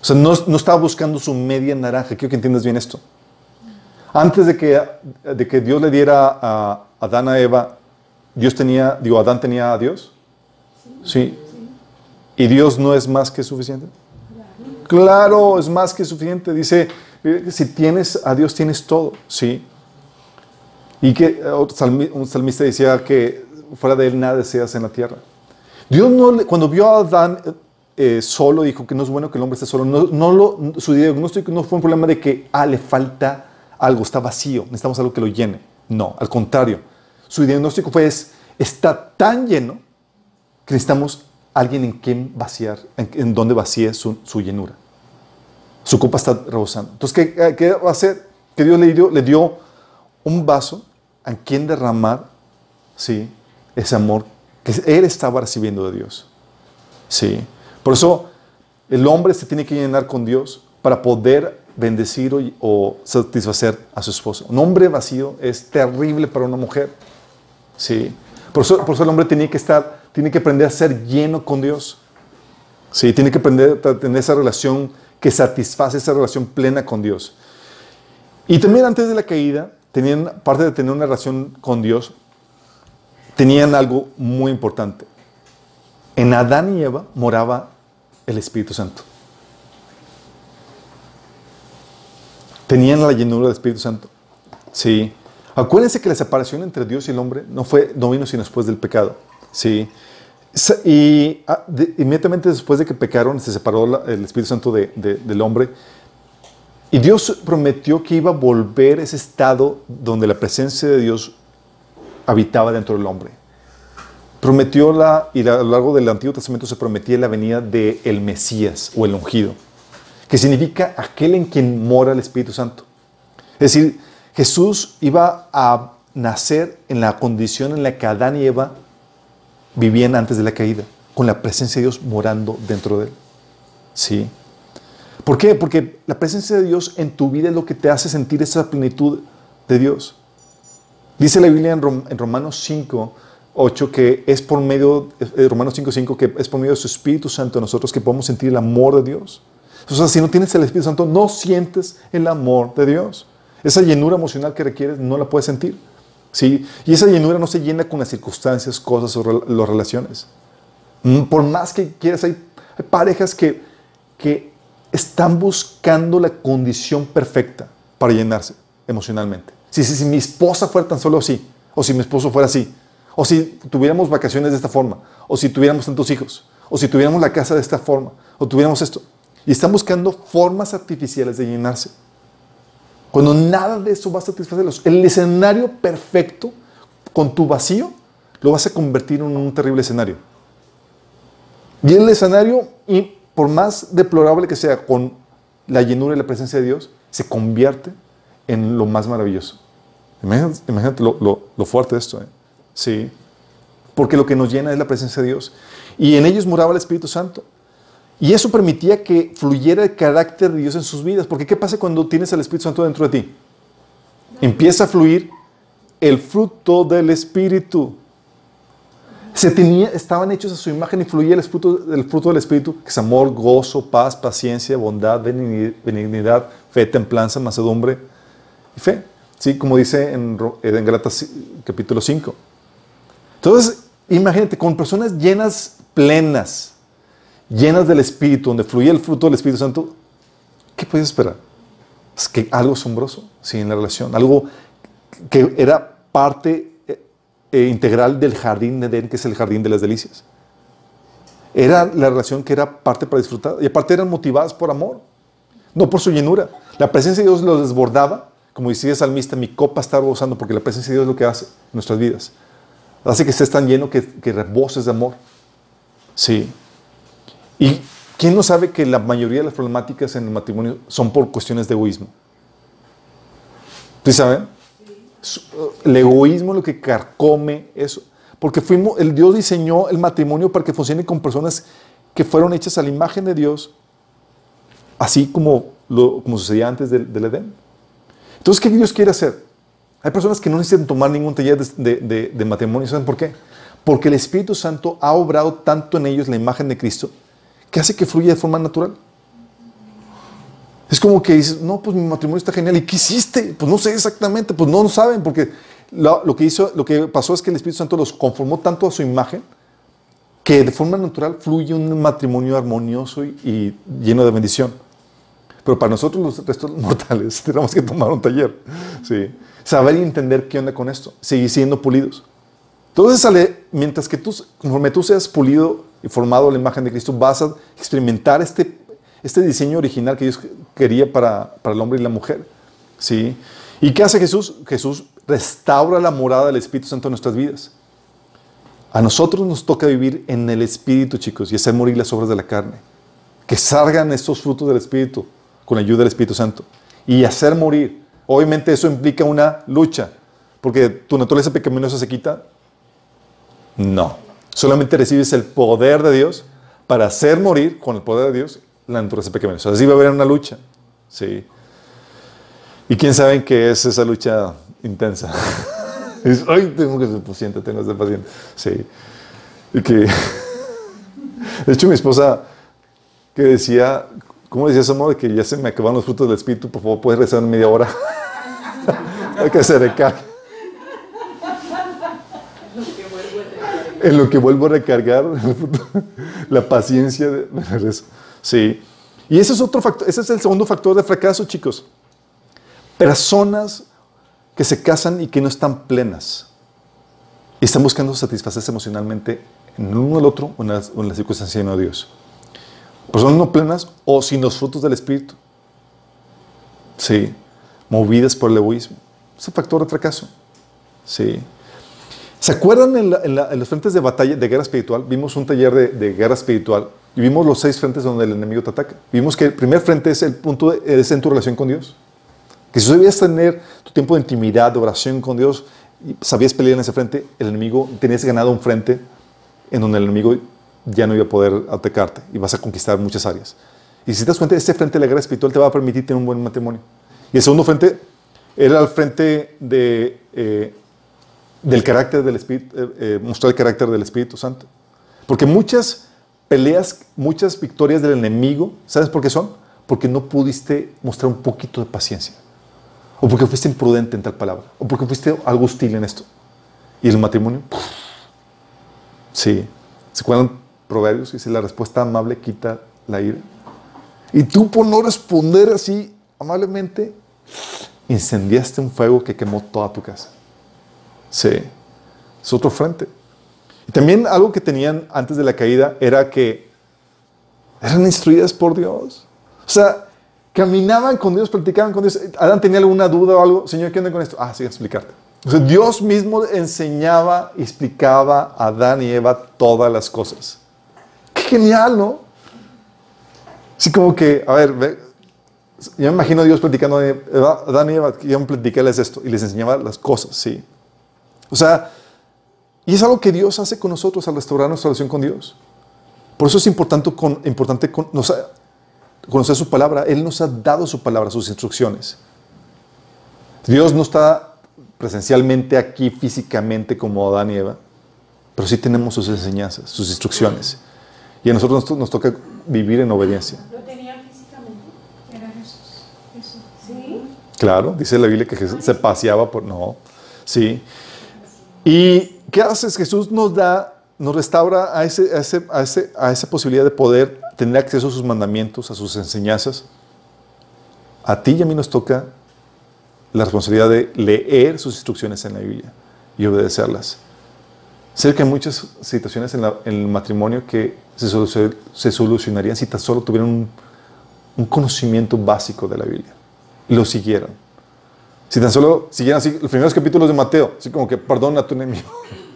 O sea, no, no estaba buscando su media naranja. Quiero que entiendas bien esto. Antes de que, de que Dios le diera a Adán a Eva, Dios tenía, digo, Adán tenía a Dios. Sí. ¿Y Dios no es más que suficiente? Claro, es más que suficiente. Dice, eh, si tienes a Dios, tienes todo. Sí. Y que eh, un salmista decía que fuera de él nada deseas en la tierra. Dios no cuando vio a Adán eh, eh, solo, dijo que no es bueno que el hombre esté solo. No, no lo, su diagnóstico no fue un problema de que ah, le falta algo, está vacío, necesitamos algo que lo llene. No, al contrario. Su diagnóstico fue, es, está tan lleno que necesitamos alguien en quien vaciar, en, en donde vacíe su, llenura. Su copa está rebosando. Entonces, ¿qué, qué va a hacer? Que Dios le dio, un vaso en quien derramar ¿sí? ese amor que él estaba recibiendo de Dios. Sí. Por eso el hombre se tiene que llenar con Dios para poder bendecir o, satisfacer a su esposa. Un hombre vacío es terrible para una mujer. Sí. Por eso, por eso el hombre tiene que estar, tiene que aprender a ser lleno con Dios. Sí, tiene que aprender a tener esa relación que satisface esa relación plena con Dios. Y también antes de la caída, tenían, aparte de tener una relación con Dios, tenían algo muy importante. En Adán y Eva moraba el Espíritu Santo. Tenían la llenura del Espíritu Santo. Sí. Acuérdense que la separación entre Dios y el hombre no fue no vino sino después del pecado. Sí. Y ah, inmediatamente después de que pecaron, se separó el Espíritu Santo de- de- del hombre. Y Dios prometió que iba a volver ese estado donde la presencia de Dios habitaba dentro del hombre. Prometió la, y a lo largo del Antiguo Testamento se prometía la venida del el Mesías o el ungido, que significa aquel en quien mora el Espíritu Santo. Es decir, Jesús iba a nacer en la condición en la que Adán y Eva vivían antes de la caída, con la presencia de Dios morando dentro de él. Sí. ¿Por qué? Porque la presencia de Dios en tu vida es lo que te hace sentir esa plenitud de Dios. Dice la Biblia en, Rom- en Romanos 5, 8 que es por medio, eh, Romanos 5, 5, que es por medio de su Espíritu Santo en nosotros que podemos sentir el amor de Dios. O sea, si no tienes el Espíritu Santo, no sientes el amor de Dios. Esa llenura emocional que requieres no la puedes sentir. ¿sí? Y esa llenura no se llena con las circunstancias, cosas o las relaciones. Mm, Por más que quieras, hay, hay parejas que, que están buscando la condición perfecta para llenarse emocionalmente. Si, si, si mi esposa fuera tan solo así, o si mi esposo fuera así, o si tuviéramos vacaciones de esta forma, o si tuviéramos tantos hijos, o si tuviéramos la casa de esta forma, o tuviéramos esto. Y están buscando formas artificiales de llenarse. Cuando nada de eso va a satisfacerlos. El escenario perfecto con tu vacío lo vas a convertir en un terrible escenario. Y el escenario, y por más deplorable que sea, con la llenura y la presencia de Dios, se convierte en lo más maravilloso. Imagínate, imagínate lo, fuerte de esto. ¿eh? Sí. Porque lo que nos llena es la presencia de Dios. Y en ellos moraba el Espíritu Santo. Y eso permitía que fluyera el carácter de Dios en sus vidas. Porque ¿qué pasa cuando tienes el Espíritu Santo dentro de ti? Empieza a fluir el fruto del Espíritu. Se tenía, estaban hechos a su imagen y fluía el fruto, el fruto del Espíritu, que es amor, gozo, paz, paciencia, bondad, benigni- benignidad, fe, templanza, mansedumbre y fe. ¿Sí? Como dice en, Ro- en Galatas capítulo 5. Entonces, imagínate, con personas llenas, plenas, llenas del Espíritu, donde fluía el fruto del Espíritu Santo, ¿qué puedes esperar? Es que algo asombroso, sí, en la relación, algo que era parte eh, eh, integral del jardín de Edén, que es el jardín de las delicias. Era la relación que era parte para disfrutar, y aparte eran motivadas por amor, no por su llenura. La presencia de Dios los desbordaba, como decía el salmista, mi copa está rebosando, porque la presencia de Dios es lo que hace en nuestras vidas. Hace que estés tan lleno que, que de amor. Sí. ¿Y quién no sabe que la mayoría de las problemáticas en el matrimonio son por cuestiones de egoísmo? ¿Sí saben? El egoísmo es lo que carcome eso. Porque fuimos, el Dios diseñó el matrimonio para que funcione con personas que fueron hechas a la imagen de Dios, así como lo- como sucedía antes del, del Edén. Entonces, ¿qué Dios quiere hacer? Hay personas que no necesitan tomar ningún taller de, de- de- de matrimonio. ¿Saben por qué? Porque el Espíritu Santo ha obrado tanto en ellos la imagen de Cristo que hace que fluya de forma natural. Es como que dices, no, pues mi matrimonio está genial. ¿Y qué hiciste? Pues no sé exactamente, pues no lo saben, porque lo, lo que hizo, lo que pasó es que el Espíritu Santo los conformó tanto a su imagen que de forma natural fluye un matrimonio armonioso y, y lleno de bendición. Pero para nosotros los restos mortales tenemos que tomar un taller. Sí. Saber y entender qué onda con esto. Seguir siendo pulidos. Entonces, sale, mientras que tú, conforme tú seas pulido y formado a la imagen de Cristo, vas a experimentar este, este diseño original que Dios quería para, para el hombre y la mujer. ¿Sí? ¿Y qué hace Jesús? Jesús restaura la morada del Espíritu Santo en nuestras vidas. A nosotros nos toca vivir en el Espíritu, chicos, y hacer morir las obras de la carne. Que salgan estos frutos del Espíritu con la ayuda del Espíritu Santo. Y hacer morir. Obviamente eso implica una lucha, porque tu naturaleza pecaminosa se quita. No. Solamente recibes el poder de Dios para hacer morir con el poder de Dios la naturaleza pecaminosa. Así va a haber una lucha. Sí. Y quién sabe qué es esa lucha intensa. Ay, tengo que ser paciente, tengo que ser paciente. Sí. Y que, de hecho, mi esposa que decía, ¿cómo decía ese modo? De que ya se me acaban los frutos del Espíritu, por favor, puedes rezar media hora. Hay que se recarga. En lo que vuelvo a recargar la paciencia de, de regreso. Sí. Y ese es otro factor, ese es el segundo factor de fracaso, chicos. Personas que se casan y que no están plenas. Y están buscando satisfacerse emocionalmente en uno al otro en la, o en la circunstancia de Dios. Personas no plenas o sin los frutos del Espíritu. Sí. Movidas por el egoísmo. Es un factor de fracaso. Sí. ¿Se acuerdan en, los frentes de batalla, de guerra espiritual? Vimos un taller de, de guerra espiritual y vimos los seis frentes donde el enemigo te ataca. Vimos que el primer frente es el punto de, es en tu relación con Dios. Que si tú debías tener tu tiempo de intimidad, de oración con Dios, y sabías pelear en ese frente, el enemigo, tenías ganado un frente en donde el enemigo ya no iba a poder atacarte y vas a conquistar muchas áreas. Y si te das cuenta, este frente de la guerra espiritual te va a permitir tener un buen matrimonio. Y el segundo frente era el frente de, eh, del carácter del Espíritu, eh, eh, mostrar el carácter del Espíritu Santo. Porque muchas peleas, muchas victorias del enemigo, ¿sabes por qué son? Porque no pudiste mostrar un poquito de paciencia. O porque fuiste imprudente en tal palabra. O porque fuiste algo hostil en esto. Y el matrimonio, ¡puf! sí. ¿Se acuerdan Proverbios? Dice, la respuesta amable quita la ira. Y tú por no responder así amablemente, incendiaste un fuego que quemó toda tu casa. Sí. Es otro frente. Y también algo que tenían antes de la caída era que eran instruidas por Dios. O sea, caminaban con Dios, platicaban con Dios. Adán tenía alguna duda o algo. Señor, ¿qué onda con esto? Ah, sí, explicarte. O sea, Dios mismo enseñaba explicaba a Adán y Eva todas las cosas. Qué genial, ¿no? Así como que, a ver, ve, yo me imagino a Dios platicando a Adán y Eva, yo me platicarles esto y les enseñaba las cosas, sí. O sea, y es algo que Dios hace con nosotros al restaurar nuestra relación con Dios. Por eso es importante, con- importante con- nos ha- conocer su palabra. Él nos ha dado su palabra, sus instrucciones. Dios no está presencialmente aquí físicamente como Adán y Eva, pero sí tenemos sus enseñanzas, sus instrucciones. Y a nosotros nos, nos toca vivir en obediencia. ¿Lo tenían físicamente? Era Jesús. Jesús. ¿Sí? Claro, dice la Biblia que Jesús se paseaba por... No, sí. ¿Y qué haces? Jesús nos da, nos restaura a, ese, a, ese- a, ese- a esa posibilidad de poder tener acceso a sus mandamientos, a sus enseñanzas. A ti y a mí nos toca la responsabilidad de leer sus instrucciones en la Biblia y obedecerlas. Sé que hay muchas situaciones en, el matrimonio que se, se solucionarían si tan solo tuvieran un, un conocimiento básico de la Biblia lo siguieran. Si tan solo siguieran así los primeros capítulos de Mateo, así como que perdona a tu enemigo.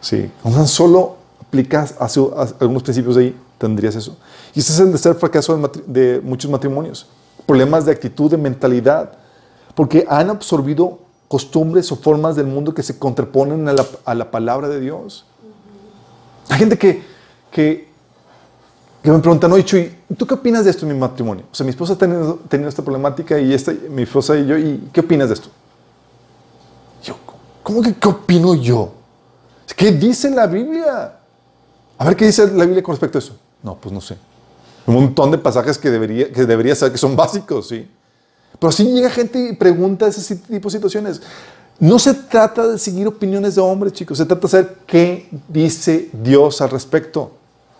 Sí, tan solo aplicas a su- a algunos principios de ahí, tendrías eso. Y ese es el tercer fracaso de muchos matrimonios. Problemas de actitud, de mentalidad, porque han absorbido costumbres o formas del mundo que se contraponen a la, a la palabra de Dios. Hay gente que, que que me preguntan, oye, Chuy, ¿tú qué opinas de esto en mi matrimonio? O sea, mi esposa ha tenido, tenido esta problemática y esta, mi esposa y yo, ¿y qué opinas de esto? Yo, ¿cómo que qué opino yo? ¿Qué dice la Biblia? A ver, ¿qué dice la Biblia con respecto a eso? No, pues no sé. Un montón de pasajes que debería, que debería saber que son básicos, sí. Pero sí llega gente y pregunta ese tipo de situaciones. No se trata de seguir opiniones de hombres, chicos. Se trata de saber qué dice Dios al respecto.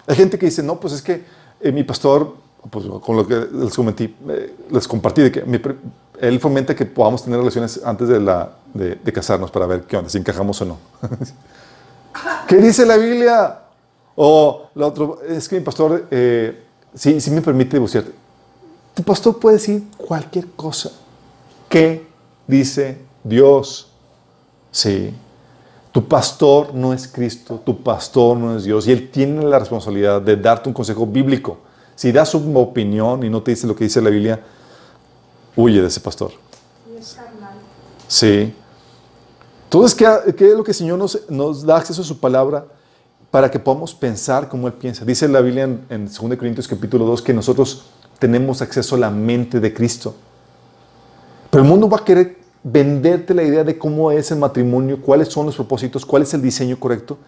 Hay gente que dice, no, pues es que eh, mi pastor, pues con lo que les, comenté, eh, les compartí, que él fomenta que podamos tener relaciones antes de, la, de, casarnos para ver qué onda, si encajamos o no. ¿Qué dice la Biblia? O lo otro, es que mi pastor eh, sí, sí me permite divorciarte. Tu pastor puede decir cualquier cosa. ¿Qué dice Dios? Sí. Tu pastor no es Cristo, tu pastor no es Dios y Él tiene la responsabilidad de darte un consejo bíblico. Si das su opinión y no te dice lo que dice la Biblia, huye de ese pastor. Sí. Entonces, ¿qué, qué es lo que el Señor nos, da acceso a su palabra para que podamos pensar como Él piensa? Dice la Biblia en, en 2 Corintios capítulo 2 que nosotros tenemos acceso a la mente de Cristo. Pero el mundo va a querer venderte la idea de cómo es el matrimonio, cuáles son los propósitos, cuál es el diseño correcto.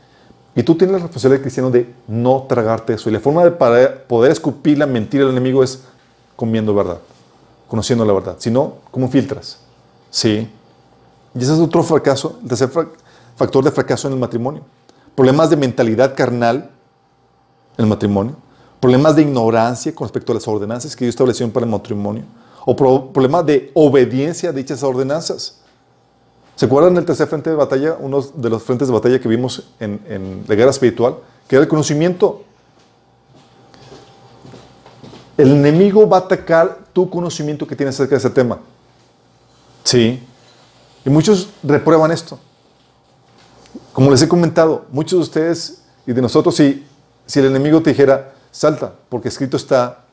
Y tú tienes la responsabilidad cristiano de no tragarte eso. Y la forma de poder escupir la mentira del enemigo es comiendo verdad, conociendo la verdad. Si no, ¿cómo filtras? Sí. Y ese es otro fracaso, el tercer factor de fracaso en el matrimonio. Problemas de mentalidad carnal en el matrimonio. Problemas de ignorancia con respecto a las ordenanzas que Dios estableció para el matrimonio. O pro- de obediencia a dichas ordenanzas. ¿Se acuerdan del tercer frente de batalla? Uno de los frentes de batalla que vimos en, en la guerra espiritual, que era el conocimiento. El enemigo va a atacar tu conocimiento que tienes acerca de ese tema. Sí. Y muchos reprueban esto. Como les he comentado, muchos de ustedes y de nosotros, si, si el enemigo te dijera, salta, porque escrito está,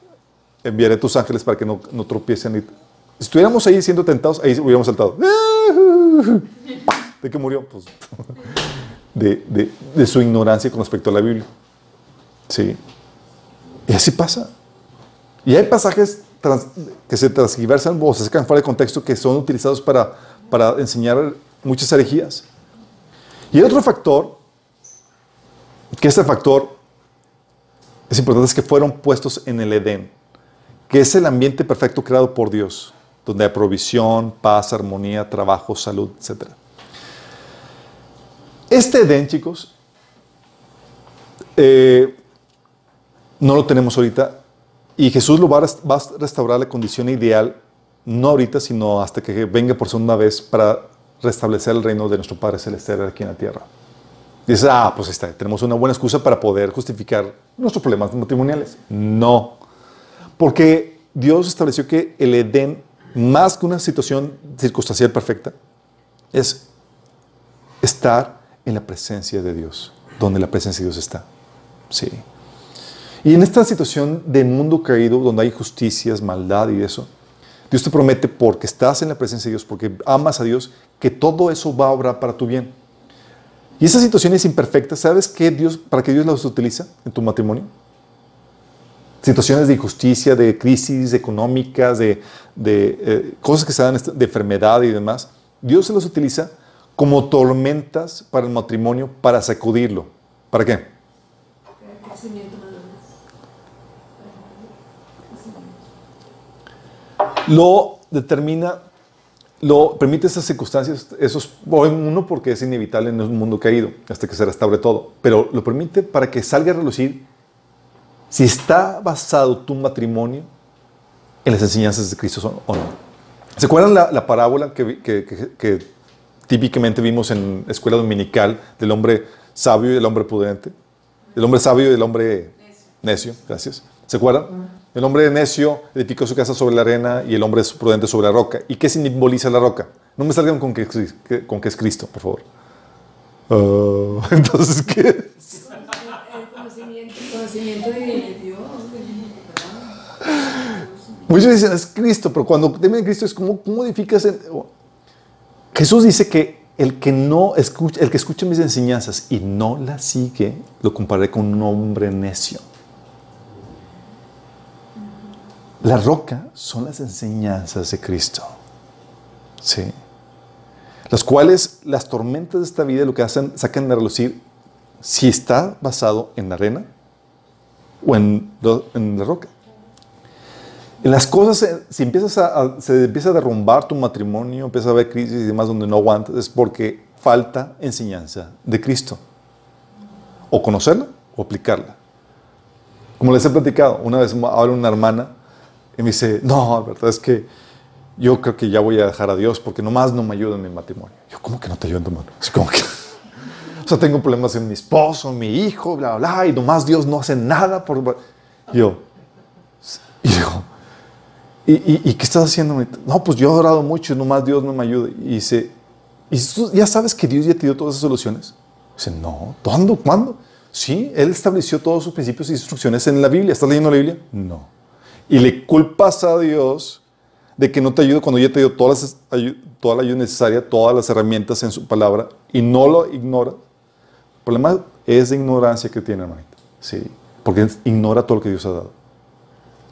enviaré tus ángeles para que no, no tropiecen. Y, si estuviéramos ahí siendo tentados, ahí hubiéramos saltado. ¿De qué murió? Pues de, de- de su ignorancia con respecto a la Biblia. Sí. Y así pasa. Y hay pasajes que se transgiversan o se sacan fuera de contexto que son utilizados para, para enseñar muchas herejías. Y el otro factor, que este factor es importante, es que fueron puestos en el Edén, que es el ambiente perfecto creado por Dios, donde hay provisión, paz, armonía, trabajo, salud, etc. Este Edén, chicos, eh, no lo tenemos ahorita y Jesús lo va a, va a restaurar la condición ideal, no ahorita, sino hasta que venga por segunda vez para restablecer el reino de nuestro Padre Celestial aquí en la tierra. Dices, ah, pues está, tenemos una buena excusa para poder justificar nuestros problemas matrimoniales. No, porque Dios estableció que el Edén, más que una situación circunstancial perfecta, es estar en la presencia de Dios, donde la presencia de Dios está. Sí. Y en esta situación de mundo caído, donde hay justicias, maldad y eso, Dios te promete, porque estás en la presencia de Dios, porque amas a Dios, que todo eso va a obrar para tu bien. Y esas situaciones imperfectas, ¿sabes qué Dios, para qué Dios las utiliza en tu matrimonio? Situaciones de injusticia, de crisis económicas, de, eh, cosas que se dan de enfermedad y demás. Dios se las utiliza como tormentas para el matrimonio, para sacudirlo. ¿Para qué? Lo determina, lo permite esas circunstancias, esos, uno porque es inevitable en un mundo caído, hasta que se restaure todo, pero lo permite para que salga a relucir si está basado tu matrimonio en las enseñanzas de Cristo o no. ¿Se acuerdan la, la parábola que, vi- que- que- que típicamente vimos en escuela dominical del hombre sabio y del hombre prudente? El hombre sabio y el hombre necio, gracias. ¿Se acuerdan? El hombre necio edificó su casa sobre la arena y el hombre prudente sobre la roca. ¿Y qué simboliza la roca? No me salgan con que, es Cris- que- con que es Cristo, por favor. Ah, entonces, ¿qué? es? Muchos dicen, es Cristo, pero cuando temen Cristo es como, ¿cómo en- Jesús dice que el que no escucha, el que escucha mis enseñanzas y no las sigue, lo compararé con un hombre necio. La roca son las enseñanzas de Cristo. Sí. Las cuales las tormentas de esta vida lo que hacen, sacan a relucir si está basado en la arena o en, la roca. En las cosas, eh, si empiezas a, a- se empieza a derrumbar tu matrimonio, empieza a haber crisis y demás donde no aguantas, es porque falta enseñanza de Cristo. O conocerla o aplicarla. Como les he platicado, una vez habla una hermana y me dice, no, la verdad es que yo creo que ya voy a dejar a Dios porque nomás no me ayuda en mi matrimonio. Yo, ¿cómo que no te ayuda en tu matrimonio? Así como que, o sea, tengo problemas en mi esposo, mi hijo, bla, bla, bla, y nomás Dios no hace nada por... Yo, y digo, ¿y, y, y qué estás haciendo? No, pues yo he orado mucho y nomás Dios no me ayuda. Y dice, ¿y tú ya sabes que Dios ya te dio todas esas soluciones? Dice, no, ¿cuándo? ¿Cuándo? Sí, Él estableció todos sus principios y instrucciones en la Biblia. ¿Estás leyendo la Biblia? No. Y le culpas a Dios de que no te ayude cuando ya te dio todas las, toda la ayuda necesaria, todas las herramientas en su palabra y no lo ignora. El problema es de ignorancia que tiene, hermanito. Sí, porque ignora todo lo que Dios ha dado.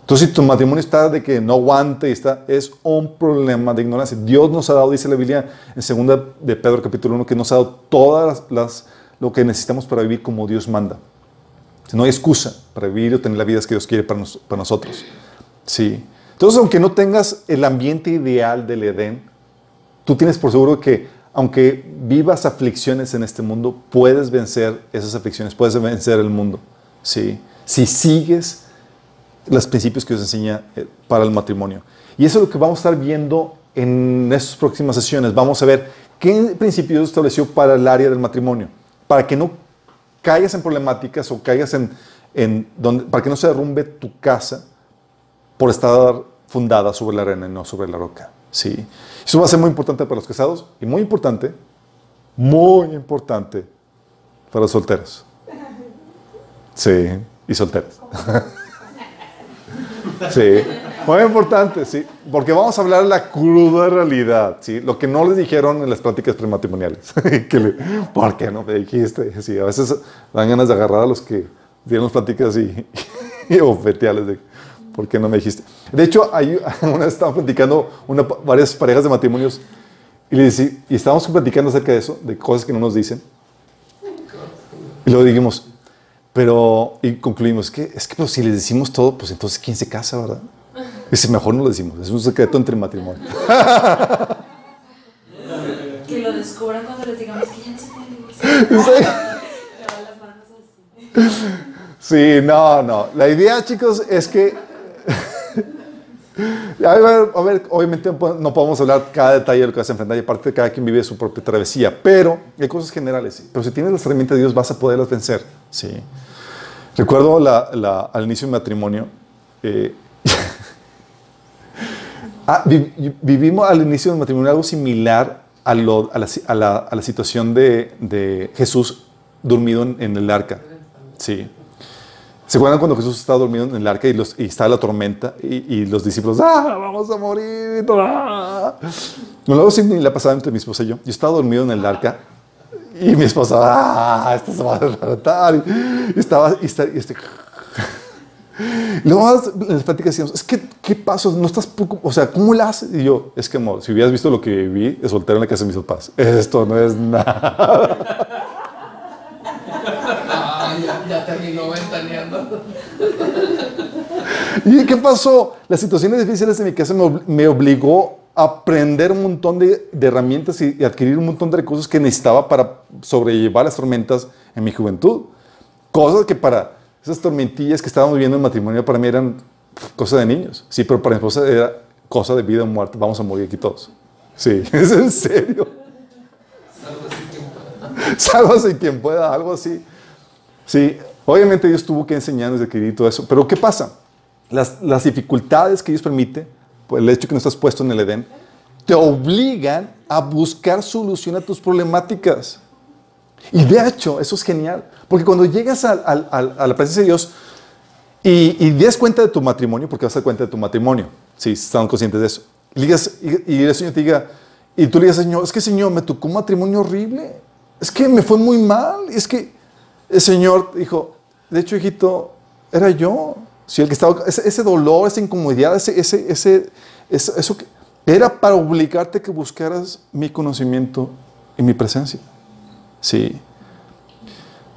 Entonces, si tu matrimonio está de que no aguante y está, es un problema de ignorancia. Dios nos ha dado, dice la Biblia en segunda de Pedro capítulo 1, que nos ha dado todas las, las- lo que necesitamos para vivir como Dios manda. No hay excusa para vivir o tener la vida que Dios quiere para, nos- para nosotros. Sí. Entonces, aunque no tengas el ambiente ideal del Edén, tú tienes por seguro que aunque vivas aflicciones en este mundo, puedes vencer esas aflicciones, puedes vencer el mundo. Sí. Si sigues los principios que Dios enseña eh, para el matrimonio. Y eso es lo que vamos a estar viendo en estas próximas sesiones. Vamos a ver qué principios estableció para el área del matrimonio, para que no caigas en problemáticas o caigas en, para que no se derrumbe tu casa por estar fundada sobre la arena y no sobre la roca. Sí. Eso va a ser muy importante para los casados y muy importante, muy importante para los solteros. Sí, y solteras. Sí, muy importante, sí, porque vamos a hablar de la cruda realidad, sí, lo que no les dijeron en las pláticas prematrimoniales. ¿Por qué no me dijiste? Sí, a veces dan ganas de agarrar a los que dieron las pláticas y, y bofetearles de, ¿por qué no me dijiste? De hecho, hay, una vez estaban platicando una, varias parejas de matrimonios y, le decí- y estábamos platicando acerca de eso, de cosas que no nos dicen. Y luego dijimos, pero, y concluimos, que es que pues, si les decimos todo, pues entonces ¿quién se casa, verdad? Dice, mejor no lo decimos, es un secreto entre matrimonio. Que lo descubran cuando les digamos que ya no se puede. Sí, no, no. La idea, chicos, es que. A ver, obviamente no podemos hablar cada detalle de lo que vas a enfrentar y aparte cada quien vive su propia travesía, pero hay cosas generales. Pero si tienes las herramientas de Dios vas a poderlas vencer, sí. Recuerdo la- al inicio de matrimonio, eh, ah, vi- vivimos al inicio del matrimonio algo similar a, la, situación de, de Jesús dormido en, en el arca. Sí. ¿Se acuerdan cuando Jesús estaba dormido en el arca y, los, estaba la tormenta y, y los discípulos, ¡ah, vamos a morir! ¡Ah! No, luego sí la pasaba entre mi esposa y yo. Yo estaba dormido en el arca y mi esposa, ¡ah, esto se va a tratar! Y estaba, y está- y este, luego en las pláticas decíamos, es que, ¿qué pasó? No estás, o sea, ¿cómo la haces? Y yo, es que, amor, si hubieras visto lo que viví soltero en la casa de mis papás, esto no es nada. Ah, ya, ya terminó ventaneando. ¿Y qué pasó? Las situaciones difíciles de mi casa me, ob- me obligó a aprender un montón de, de herramientas y, y adquirir un montón de recursos que necesitaba para sobrellevar las tormentas en mi juventud. Cosas que para esas tormentillas que estábamos viviendo en matrimonio para mí eran pf, cosa de niños. Sí, pero para mi esposa era cosa de vida o muerte. Vamos a morir aquí todos. Sí, es en serio. Sálvase quien pueda, algo así. Sí, obviamente Dios tuvo que enseñarnos y adquirir todo eso. Pero ¿qué pasa? Las, dificultades que Dios permite, por el hecho que no estás puesto en el Edén, te obligan a buscar solución a tus problemáticas. Y de hecho, eso es genial. Porque cuando llegas a la presencia de Dios y, y des cuenta de tu matrimonio, porque vas a dar cuenta de tu matrimonio, si están conscientes de eso, y, digas- y- y el Señor te diga, y tú le digas, Señor, es que Señor, me tocó un matrimonio horrible. Es que me fue muy mal. Es que el Señor dijo, de hecho, hijito, era yo. Sí, el que estaba, ese, dolor, esa incomodidad, ese, ese, ese, eso, que- era para obligarte que buscaras mi conocimiento y mi presencia. Sí.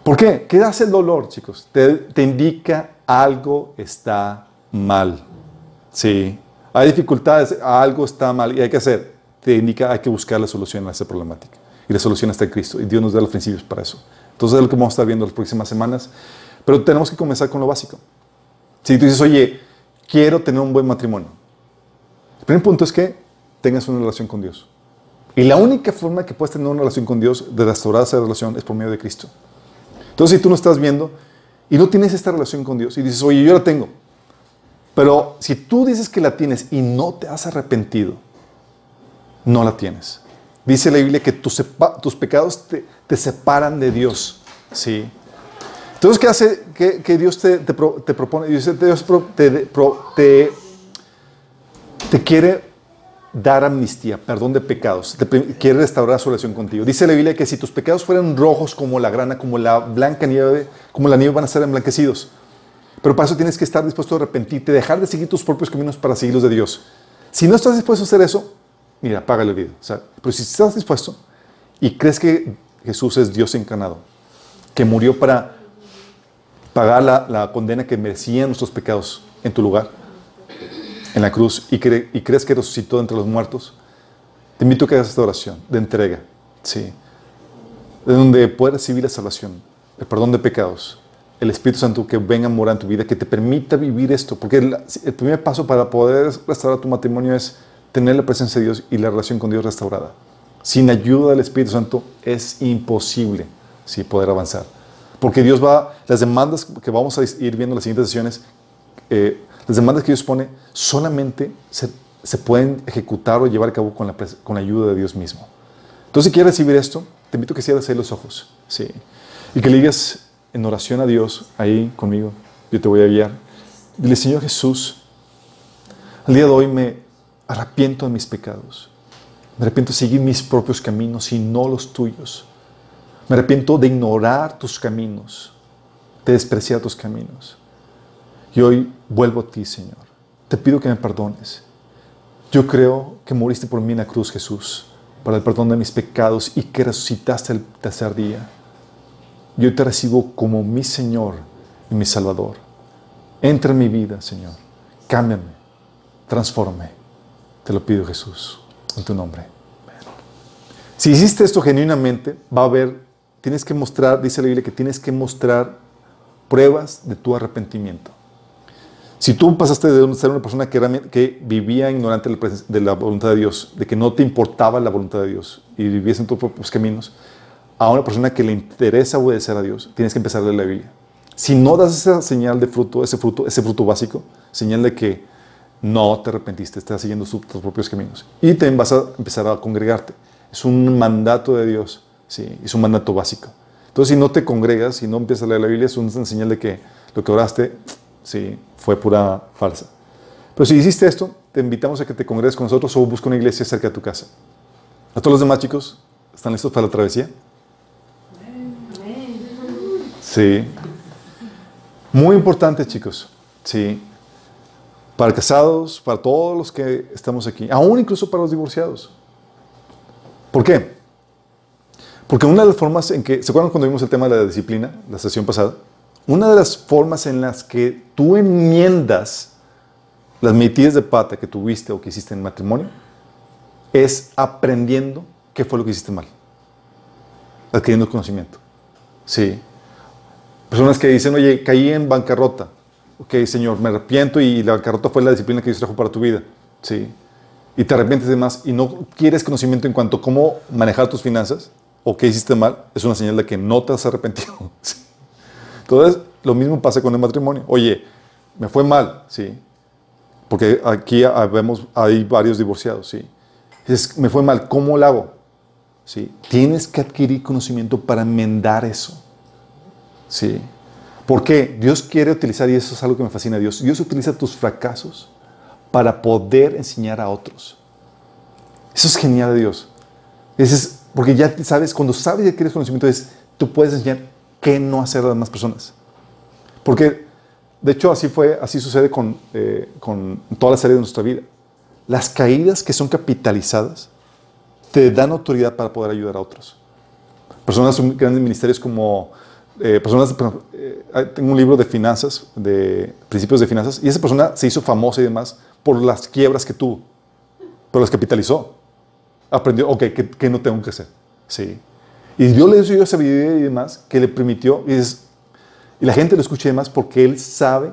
¿Por qué? ¿Qué hace el dolor, chicos? Te, te indica algo está mal. Sí. Hay dificultades, algo está mal y hay que hacer. Te indica, hay que buscar la solución a esa problemática. Y la solución está en Cristo. Y Dios nos da los principios para eso. Entonces es lo que vamos a estar viendo las próximas semanas. Pero tenemos que comenzar con lo básico. Si tú dices, oye, quiero tener un buen matrimonio. El primer punto es que tengas una relación con Dios. Y la única forma que puedes tener una relación con Dios, de restaurar esa relación, es por medio de Cristo. Entonces, si tú no estás viendo y no tienes esta relación con Dios y dices, oye, yo la tengo, pero si tú dices que la tienes y no te has arrepentido, no la tienes. Dice la Biblia que tus, pecados te, te separan de Dios. ¿sí? Entonces, ¿qué hace que, que Dios te, te pro- te propone? Dios, te, te- te quiere dar amnistía, perdón de pecados, te quiere restaurar su relación contigo. Dice la Biblia que si tus pecados fueran rojos como la grana, como la blanca nieve, como la nieve van a ser emblanquecidos. Pero para eso tienes que estar dispuesto a arrepentirte, dejar de seguir tus propios caminos para seguir los de Dios. Si no estás dispuesto a hacer eso, mira, apaga el video. O sea, pero si estás dispuesto y crees que Jesús es Dios encarnado, que murió para pagar la, la condena que merecían nuestros pecados en tu lugar, en la cruz, y, cre- y crees que resucitó entre los muertos, te invito a que hagas esta oración de entrega, sí, de donde puedes recibir la salvación, el perdón de pecados, el Espíritu Santo que venga a morar en tu vida, que te permita vivir esto, porque el, el primer paso para poder restaurar tu matrimonio es tener la presencia de Dios y la relación con Dios restaurada. Sin ayuda del Espíritu Santo es imposible sí, poder avanzar. Porque Dios va, las demandas que vamos a ir viendo en las siguientes sesiones, eh, las demandas que Dios pone solamente se, pueden ejecutar o llevar a cabo con la, pres- con la ayuda de Dios mismo. Entonces, si quieres recibir esto, te invito a que cierres ahí los ojos. Sí. Y que le digas en oración a Dios, ahí conmigo, yo te voy a guiar. Dile, Señor Jesús, al día de hoy me arrepiento de mis pecados. Me arrepiento de seguir mis propios caminos y no los tuyos. Me arrepiento de ignorar tus caminos, de despreciar tus caminos. Y hoy vuelvo a ti, Señor. Te pido que me perdones. Yo creo que moriste por mí en la cruz, Jesús, para el perdón de mis pecados y que resucitaste el tercer día. Yo te recibo como mi Señor y mi Salvador. Entra en mi vida, Señor. Cámbiame, transforme. Te lo pido, Jesús, en tu nombre. Si hiciste esto genuinamente, va a haber, tienes que mostrar, dice la Biblia, que tienes que mostrar pruebas de tu arrepentimiento. Si tú pasaste de ser una persona que, vivía ignorante de la, voluntad de Dios, de que no te importaba la voluntad de Dios y vivías en tus propios caminos, a una persona que le interesa obedecer a Dios, tienes que empezar a leer la Biblia. Si no das esa señal de fruto, ese fruto, ese fruto básico, señal de que no te arrepentiste, estás siguiendo tus propios caminos. Y te vas a empezar a congregarte. Es un mandato de Dios, sí, es un mandato básico. Entonces, si no te congregas, si no empiezas a leer la Biblia, es una señal de que lo que oraste, sí, fue pura falsa. Pero si hiciste esto, te invitamos a que te congregues con nosotros o busca una iglesia cerca de tu casa. A todos los demás chicos, ¿están listos para la travesía? Sí. Muy importante, chicos. Sí. Para casados, para todos los que estamos aquí, aún incluso para los divorciados. ¿Por qué? Porque una de las formas en que, ¿se acuerdan cuando vimos el tema de la disciplina, la sesión pasada? Una de las formas en las que tú enmiendas las metidas de pata que tuviste o que hiciste en matrimonio es aprendiendo qué fue lo que hiciste mal. Adquiriendo conocimiento. Sí. Personas que dicen, oye, caí en bancarrota. Ok, Señor, me arrepiento y la bancarrota fue la disciplina que Dios trajo para tu vida. Sí. Y te arrepientes de más y no quieres conocimiento en cuanto a cómo manejar tus finanzas o qué hiciste mal, es una señal de que no te has arrepentido. Entonces, lo mismo pasa con el matrimonio. Oye, me fue mal, sí. Porque aquí habemos, hay varios divorciados, sí. Dices, me fue mal, ¿cómo lo hago? Sí. Tienes que adquirir conocimiento para enmendar eso. Sí. ¿Por qué? Dios quiere utilizar, y eso es algo que me fascina a Dios, Dios utiliza tus fracasos para poder enseñar a otros. Eso es genial de Dios. Ese es, porque ya sabes, cuando sabes y adquieres conocimiento, es, tú puedes enseñar qué no hacer a las demás personas. Porque de hecho, así fue, así sucede con, eh, con toda la serie de nuestra vida. Las caídas que son capitalizadas te dan autoridad para poder ayudar a otros. Personas en grandes ministerios como eh, personas, eh, tengo un libro de finanzas, de principios de finanzas, y esa persona se hizo famosa y demás por las quiebras que tuvo, pero las capitalizó. Aprendió, ok, ¿qué, no tengo que hacer? Sí. Y Dios le dio esa vida y demás que le permitió, y, la gente lo escucha y demás porque él sabe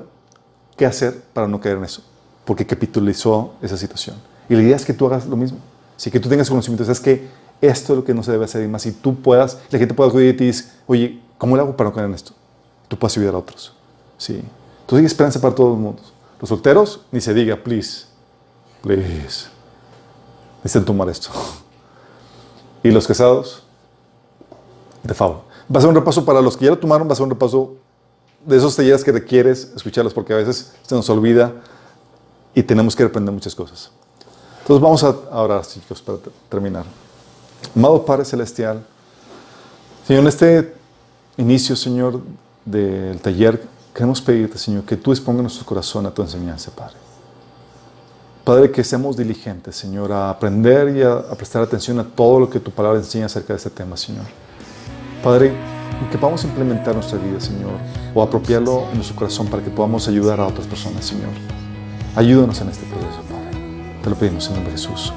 qué hacer para no caer en eso, porque capitalizó esa situación. Y la idea es que tú hagas lo mismo. Sí, que tú tengas conocimiento, sabes que esto es lo que no se debe hacer y más, y tú puedas, la gente pueda acudir y te dice, oye, ¿cómo le hago para no caer en esto? Tú puedes ayudar a otros. Sí. Entonces hay esperanza para todos los mundos. Los solteros, ni se diga, please, please. Necesitan tomar esto. Y los casados, de favor. Va a ser un repaso para los que ya lo tomaron, va a ser un repaso de esos talleres que requieres escucharlos porque a veces se nos olvida y tenemos que aprender muchas cosas. Entonces vamos a orar, chicos, para ter- terminar. Amado Padre Celestial, Señor, en este inicio, Señor, del taller, queremos pedirte, Señor, que tú expongas nuestro corazón a tu enseñanza, Padre. Padre, que seamos diligentes, Señor, a aprender y a, prestar atención a todo lo que tu palabra enseña acerca de este tema, Señor. Padre, que podamos implementar nuestra vida, Señor, o apropiarlo en nuestro corazón para que podamos ayudar a otras personas, Señor. Ayúdanos en este proceso, Padre. Te lo pedimos en nombre de Jesús.